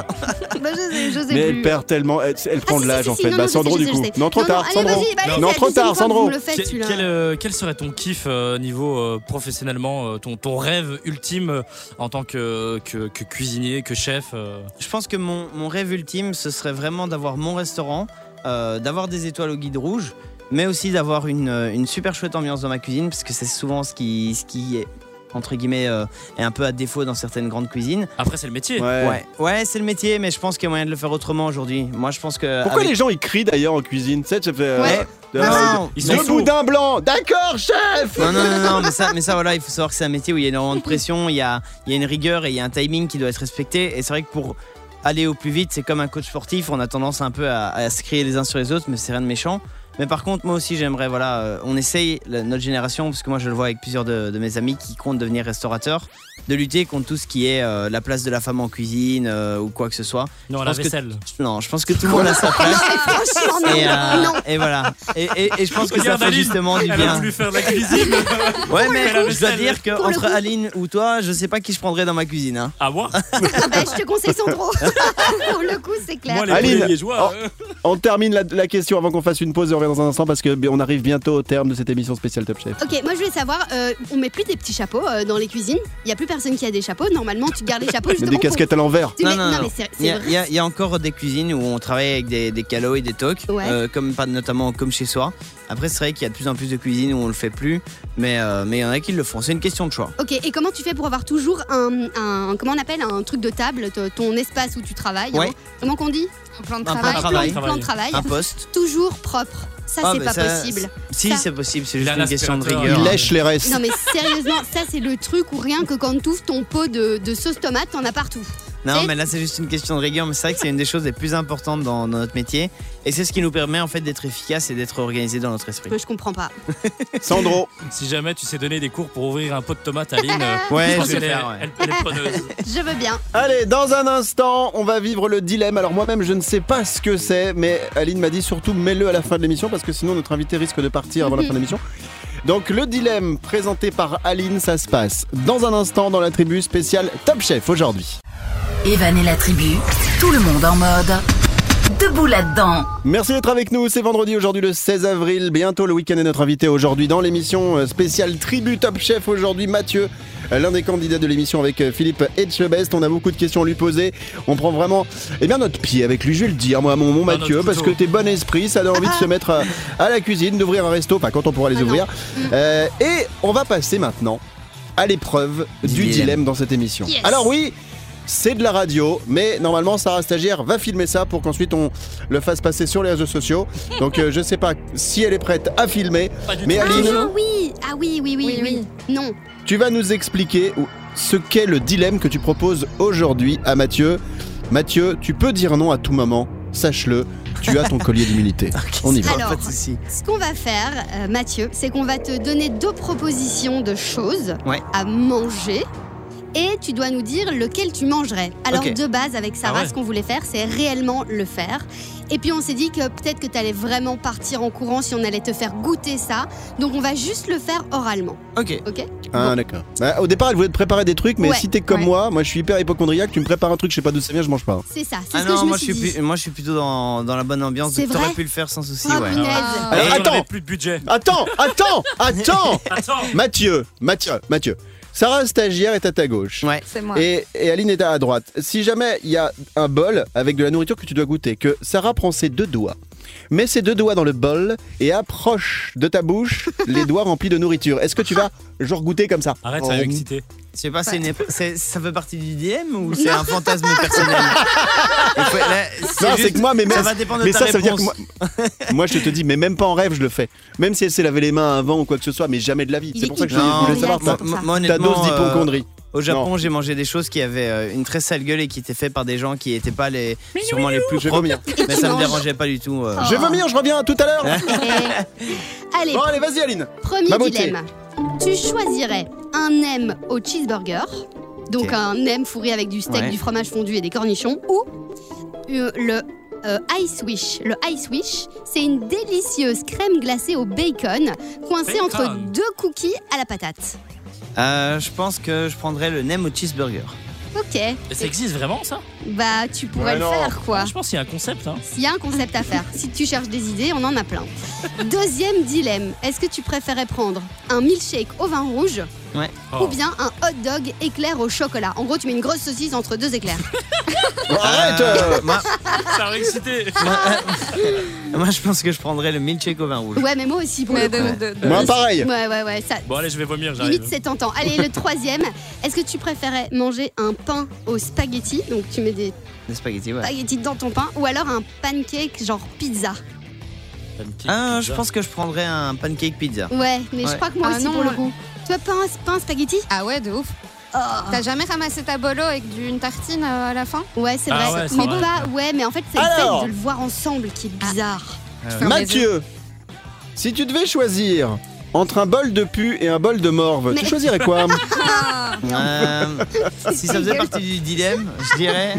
Bah, je sais, je sais Mais plus. elle perd tellement, elle, elle prend Ah, de si, l'âge si, en si, fait. non, Bah non, je Sandro sais, du je coup. sais. Non, trop Non, tard, allez, Sandro. vas-y, bah, allez, Non, c'est la trop deuxième tard, fois que Sandro. vous me le faites, Quel, celui-là. quel, euh, quel serait ton kiff euh, niveau euh, professionnellement, euh, ton, ton rêve ultime euh, en tant que, que, que cuisinier, que chef euh, Je pense que mon, mon rêve ultime, ce serait vraiment d'avoir mon restaurant, euh, d'avoir des étoiles au guide rouge, mais aussi d'avoir une, euh, une super chouette ambiance dans ma cuisine, parce que c'est souvent ce qui, ce qui est, entre guillemets, euh, est un peu à défaut dans certaines grandes cuisines. Après, c'est le métier. Ouais. Ouais, ouais c'est le métier, mais je pense qu'il y a moyen de le faire autrement aujourd'hui. Moi, je pense que. Pourquoi avec- les gens ils crient d'ailleurs en cuisine? Tu sais, tu fais. euh, Ouais. Non, Ils le sont fous. boudin blanc D'accord, chef Non, non, non, non, mais ça, mais ça, voilà, il faut savoir que c'est un métier où il y a énormément de pression, il y a, il y a une rigueur et il y a un timing qui doit être respecté. Et c'est vrai que pour aller au plus vite, c'est comme un coach sportif, on a tendance un peu à, à se crier les uns sur les autres, mais c'est rien de méchant. Mais par contre, moi aussi, j'aimerais, voilà, euh, on essaye, notre génération, parce que moi je le vois avec plusieurs de mes amis qui comptent devenir restaurateurs, de lutter contre tout ce qui est euh, la place de la femme en cuisine euh, ou quoi que ce soit. Non, Je la pense que- vaisselle. Non, je pense que tout le monde a sa place. Franchement, non. Et, euh, non. et voilà. Et, et- et je pense que ça Regarde fait Aline, justement du Elle a bien. voulu faire la cuisine. *laughs* Ouais, mais je dois vaisselle. dire que Pour le entre coup. Aline ou toi, je sais pas qui je prendrais dans ma cuisine. Hein. À moi? Ah bah, je te conseille Sandro. *laughs* Pour le coup, c'est clair. Moi, les Aline. Oh. euh, On termine la, la question avant qu'on fasse une pause et on revient dans un instant parce que bien, on arrive bientôt au terme de cette émission spéciale Top Chef. Ok, moi je voulais savoir, euh, on met plus des petits chapeaux euh, dans les cuisines? Il y a plus personne qui a des chapeaux. Normalement, tu gardes les chapeaux *laughs* Mais justement. des pour- casquettes à l'envers. Non, non, Il y, a, y y encore des cuisines où on travaille avec des, des calots et des tocs, Ouais. euh, comme pas notamment comme chez soi. Après, c'est vrai qu'il y a de plus en plus de cuisines où on le fait plus, mais euh, mais il y en a qui le font. C'est une question de choix. Ok, et comment tu fais pour avoir toujours un, un- comment on appelle un truc de table, ton espace où tu travailles Ouais. hein Comment qu'on dit? Un plan de Un plan de travail. travail. Plan, plan de travail. Un poste. Toujours propre. Ça, Ah, c'est mais pas ça, possible. Si, Ça- c'est possible. C'est Il juste a un une question de aspirateur. rigueur. Il lèche les restes. Non mais sérieusement, ça c'est le truc où rien que quand tu ouvres ton pot de, de sauce tomate, t'en as partout. Non, mais là, c'est juste une question de rigueur. Mais c'est vrai que c'est une des choses les plus importantes dans, dans notre métier, et c'est ce qui nous permet en fait d'être efficace et d'être organisé dans notre esprit. Je comprends pas. *laughs* Sandro, Si jamais tu sais donner des cours pour ouvrir un pot de tomates à euh, *laughs* Ouais, je pense je vais qu'elle est- faire, ouais. elle, elle est preneuse. *laughs* Je veux bien. allez, dans un instant, on va vivre le dilemme. Alors moi-même, je ne sais pas ce que c'est, mais Aline m'a dit surtout mets-le à la fin de l'émission parce que sinon notre invité risque de partir avant la fin de l'émission. Donc le dilemme présenté par Aline, ça se passe dans un instant dans la tribu spéciale Top Chef aujourd'hui. Evan et la tribu, tout le monde en mode. Debout là-dedans. Merci d'être avec nous, c'est vendredi aujourd'hui le 16 avril, bientôt le week-end est notre invité aujourd'hui dans l'émission spéciale Tribu Top Chef aujourd'hui Mathieu, l'un des candidats de l'émission avec euh, Philippe Etchebest, on a beaucoup de questions à lui poser, on prend vraiment eh bien notre pied avec lui, je vais le dire moi mon, mon Ah, Mathieu, parce que t'es bon esprit, ça donne envie de se mettre à, à la cuisine, d'ouvrir un resto, enfin quand on pourra les Ah ouvrir, Euh, et on va passer maintenant à l'épreuve du, Du dilemme. dilemme. dans cette émission. Yes. Alors oui, c'est de la radio, mais normalement Sarah Stagiaire va filmer ça pour qu'ensuite on le fasse passer sur les réseaux sociaux. Donc euh, je sais pas si elle est prête à filmer, Pas du Mais tout. Aline- Ah oui, ah oui, oui, oui, Oui, oui. Non. Tu vas nous expliquer ce qu'est le dilemme que tu proposes aujourd'hui à Mathieu. Mathieu, tu peux dire non à tout moment, sache-le. tu as ton collier d'immunité. *laughs* On y va. Alors, Pas de souci. Ce qu'on va faire, euh, Mathieu, c'est qu'on va te donner deux propositions de choses Ouais. à manger. Et tu dois nous dire lequel tu mangerais. Alors de base, avec Sarah, Ah ouais. ce qu'on voulait faire, c'est réellement le faire. Et puis on s'est dit que peut-être que tu allais vraiment partir en courant si on allait te faire goûter ça. Donc on va juste le faire oralement. Ok. Ok Ah, d'accord. Bah, au départ, elle voulait te préparer des trucs, mais Ouais, si t'es comme ouais. moi, moi je suis hyper hypochondriaque, tu me prépares un truc, je sais pas d'où ça vient, je mange pas. C'est ça, c'est Ah ce que je me moi je, suis dit. plus- moi je suis plutôt dans, dans la bonne ambiance. C'est donc T'aurais vrai pu le faire sans souci, Ah, ouais. punaise. Ah. Alors, attends. avait plus de budget. Attends, attends, attends *laughs* Attends. Mathieu, Mathieu, Mathieu. Sarah, stagiaire, est à ta gauche. Ouais. C'est moi. Et, et Aline est à droite. Si jamais il y a un bol avec de la nourriture que tu dois goûter, que Sarah prend ses deux doigts, met ses deux doigts dans le bol et approche de ta bouche *laughs* les doigts remplis de nourriture, est-ce que tu vas genre goûter comme ça Arrête, ça va m'exciter. Je sais pas, c'est une c'est- ça fait partie du DM ou c'est un fantasme personnel faut- là, Non, c'est juste- que moi, mais ça même- va dépendre de Mais ta ça, ça veut dire que réponse. moi, moi, je te dis, mais même pas en rêve, je le fais. Même si elle s'est lavé les mains avant ou quoi que ce soit, mais jamais de la vie. C'est est pour ça que je voulais savoir a ta, ça. Dose euh, d'hypochondrie. Au Japon, j'ai mangé des choses qui avaient euh, une très sale gueule et qui étaient faites par des gens qui n'étaient pas les, sûrement les plus Je vais propres. vomir. Mais ça me dérangeait pas du tout. euh. Oh. Je vais vomir, je reviens tout à l'heure. *laughs* Allez, Bon, allez, vas-y, Aline. Premier Ma dilemme. Tu choisirais un M au cheeseburger, donc un M fourré avec du steak, Ouais. du fromage fondu et des cornichons, ou euh, le euh, Ice Wish. Le Ice Wish, c'est une délicieuse crème glacée au bacon, coincée Bacon. entre deux cookies à la patate. Euh, je pense que je prendrais le nem au cheeseburger. Ok, Et ça existe vraiment ça? Bah tu pourrais Ouais, le non. faire quoi. Je pense qu'il y a un concept. Hein. S'il y a un concept à faire, si tu cherches des idées, on en a plein. Deuxième dilemme, est-ce que tu préférais prendre un milkshake au vin rouge Oh. ou bien un hot dog éclair au chocolat En gros, tu mets une grosse saucisse entre deux éclairs. *laughs* Bon, arrête. Euh, euh, moi, Ça va exciter. moi, je pense que je prendrais le milkshake au vin rouge. Ouais, mais moi aussi pour Mais le coup. de- de- de- Moi, pareil. Ouais, ouais, ouais. Ça, Bon allez, je vais vomir, limite, j'arrive. c'est tentant. Allez, le troisième. Est-ce que tu préférais manger un pain au spaghetti? Donc, tu mets des Des spaghettis, ouais. spaghettis dans ton pain. Ou alors un pancake genre pizza? Ah, je pense que je prendrais un pancake pizza. Ouais, mais je Ouais. crois que moi Ah aussi non, pour le ouais. coup. Tu vois, pain, pain spaghetti? Ah ouais, de ouf. Oh. T'as jamais ramassé ta bolo avec du- une tartine euh, à la fin? Ouais, c'est Ah vrai. ouais, c'est mais vrai. pas. Ouais, mais en fait, c'est le fait de le voir ensemble qui est bizarre. Euh, Ferme les Mathieu, si tu devais choisir entre un bol de pu et un bol de morve, tu choisirais quoi? *laughs* Euh, si ça faisait partie du dilemme, je dirais.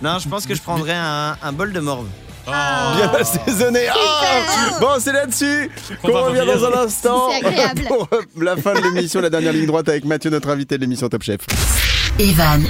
non, je pense que je prendrais un, un bol de morve. Oh. Bien assaisonné. Ah bon, c'est là-dessus On qu'on revient dans un instant *laughs* pour euh, la fin de l'émission, la dernière ligne droite avec Mathieu, notre invité de l'émission Top Chef. Evan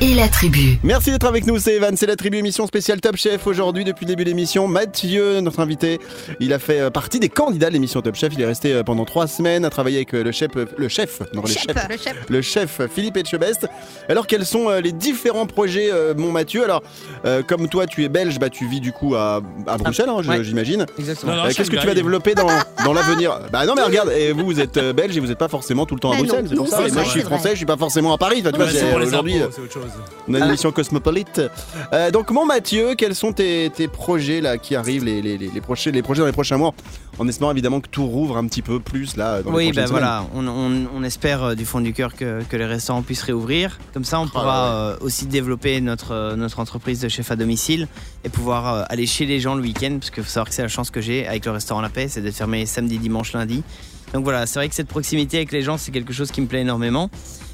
et la tribu. Merci d'être avec nous, c'est Evan, c'est la tribu émission spéciale Top Chef aujourd'hui depuis le début de l'émission. Mathieu, notre invité, il a fait euh, partie des candidats de l'émission Top Chef. Il est resté euh, pendant trois semaines à travailler avec euh, le chef, le chef, non, le Chef. chef, Le chef. le chef Philippe Etchebest. Alors quels sont les différents projets, mon Mathieu? Alors euh, comme toi, tu es belge, bah tu vis du coup à, à Bruxelles, hein, Ouais. j'imagine. Exactement. Euh, Qu'est-ce que tu vas développer dans, dans l'avenir? Bah non mais regarde, et vous vous êtes belge et vous n'êtes pas forcément tout le temps à Bah non, Bruxelles, c'est pour nous, ça. c'est Et moi je suis français, je suis pas forcément à Paris. Tu vois, c'est pour les impôts, c'est autre chose. on a une émission cosmopolite. Euh, donc, mon Mathieu, quels sont tes, tes projets là qui arrivent les, les, les, les prochains, les projets dans les prochains mois En espérant évidemment que tout rouvre un petit peu plus là. Dans les Oui, ben voilà, on, on- on espère euh, du fond du cœur que, que les restaurants puissent réouvrir. Comme ça, on pourra euh, aussi développer notre, euh, notre entreprise de chef à domicile et pouvoir euh, aller chez les gens le week-end. Parce qu'il faut savoir que c'est la chance que j'ai avec le restaurant La Paix, c'est d'être fermé samedi, dimanche, lundi. Donc voilà, c'est vrai que cette proximité avec les gens, c'est quelque chose qui me plaît énormément.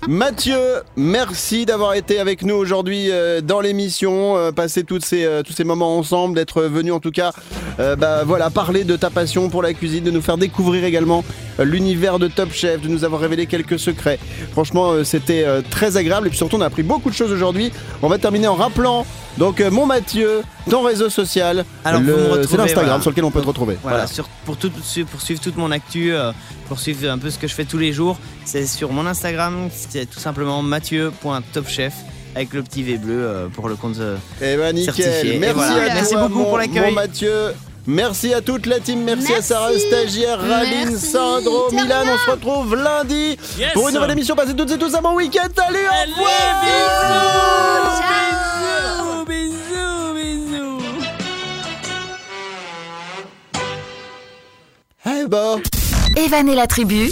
Mathieu, merci d'avoir été avec nous aujourd'hui euh, dans l'émission, euh, passer toutes ces, euh, tous ces moments ensemble, d'être venu en tout cas, euh, bah, voilà, parler de ta passion pour la cuisine, de nous faire découvrir également l'univers de Top Chef, de nous avoir révélé quelques secrets. Franchement, c'était très agréable et puis surtout on a appris beaucoup de choses aujourd'hui. On va terminer en rappelant donc euh, mon Mathieu, ton réseau social, c'est l'Instagram voilà. sur lequel on peut te retrouver. Voilà, Voilà. sur- pour, tout, pour suivre toute mon actu, euh, pour suivre un peu ce que je fais tous les jours, c'est sur mon Instagram, c'est tout simplement mathieu.topchef avec le petit V bleu euh, pour le compte. euh, Eh ben nickel. Certifié. Merci voilà. à Merci toi, beaucoup mon- pour l'accueil. Mathieu. Merci à toute la team, merci, à. Sarah Stagiaire, Raline, Merci. Sandro, Milan. On se retrouve lundi Yes. pour une nouvelle émission. Passez toutes et tous un bon week-end. Salut, au Allez, revoir. bisous, bisous, bisous. Eh ben. Evan la tribu,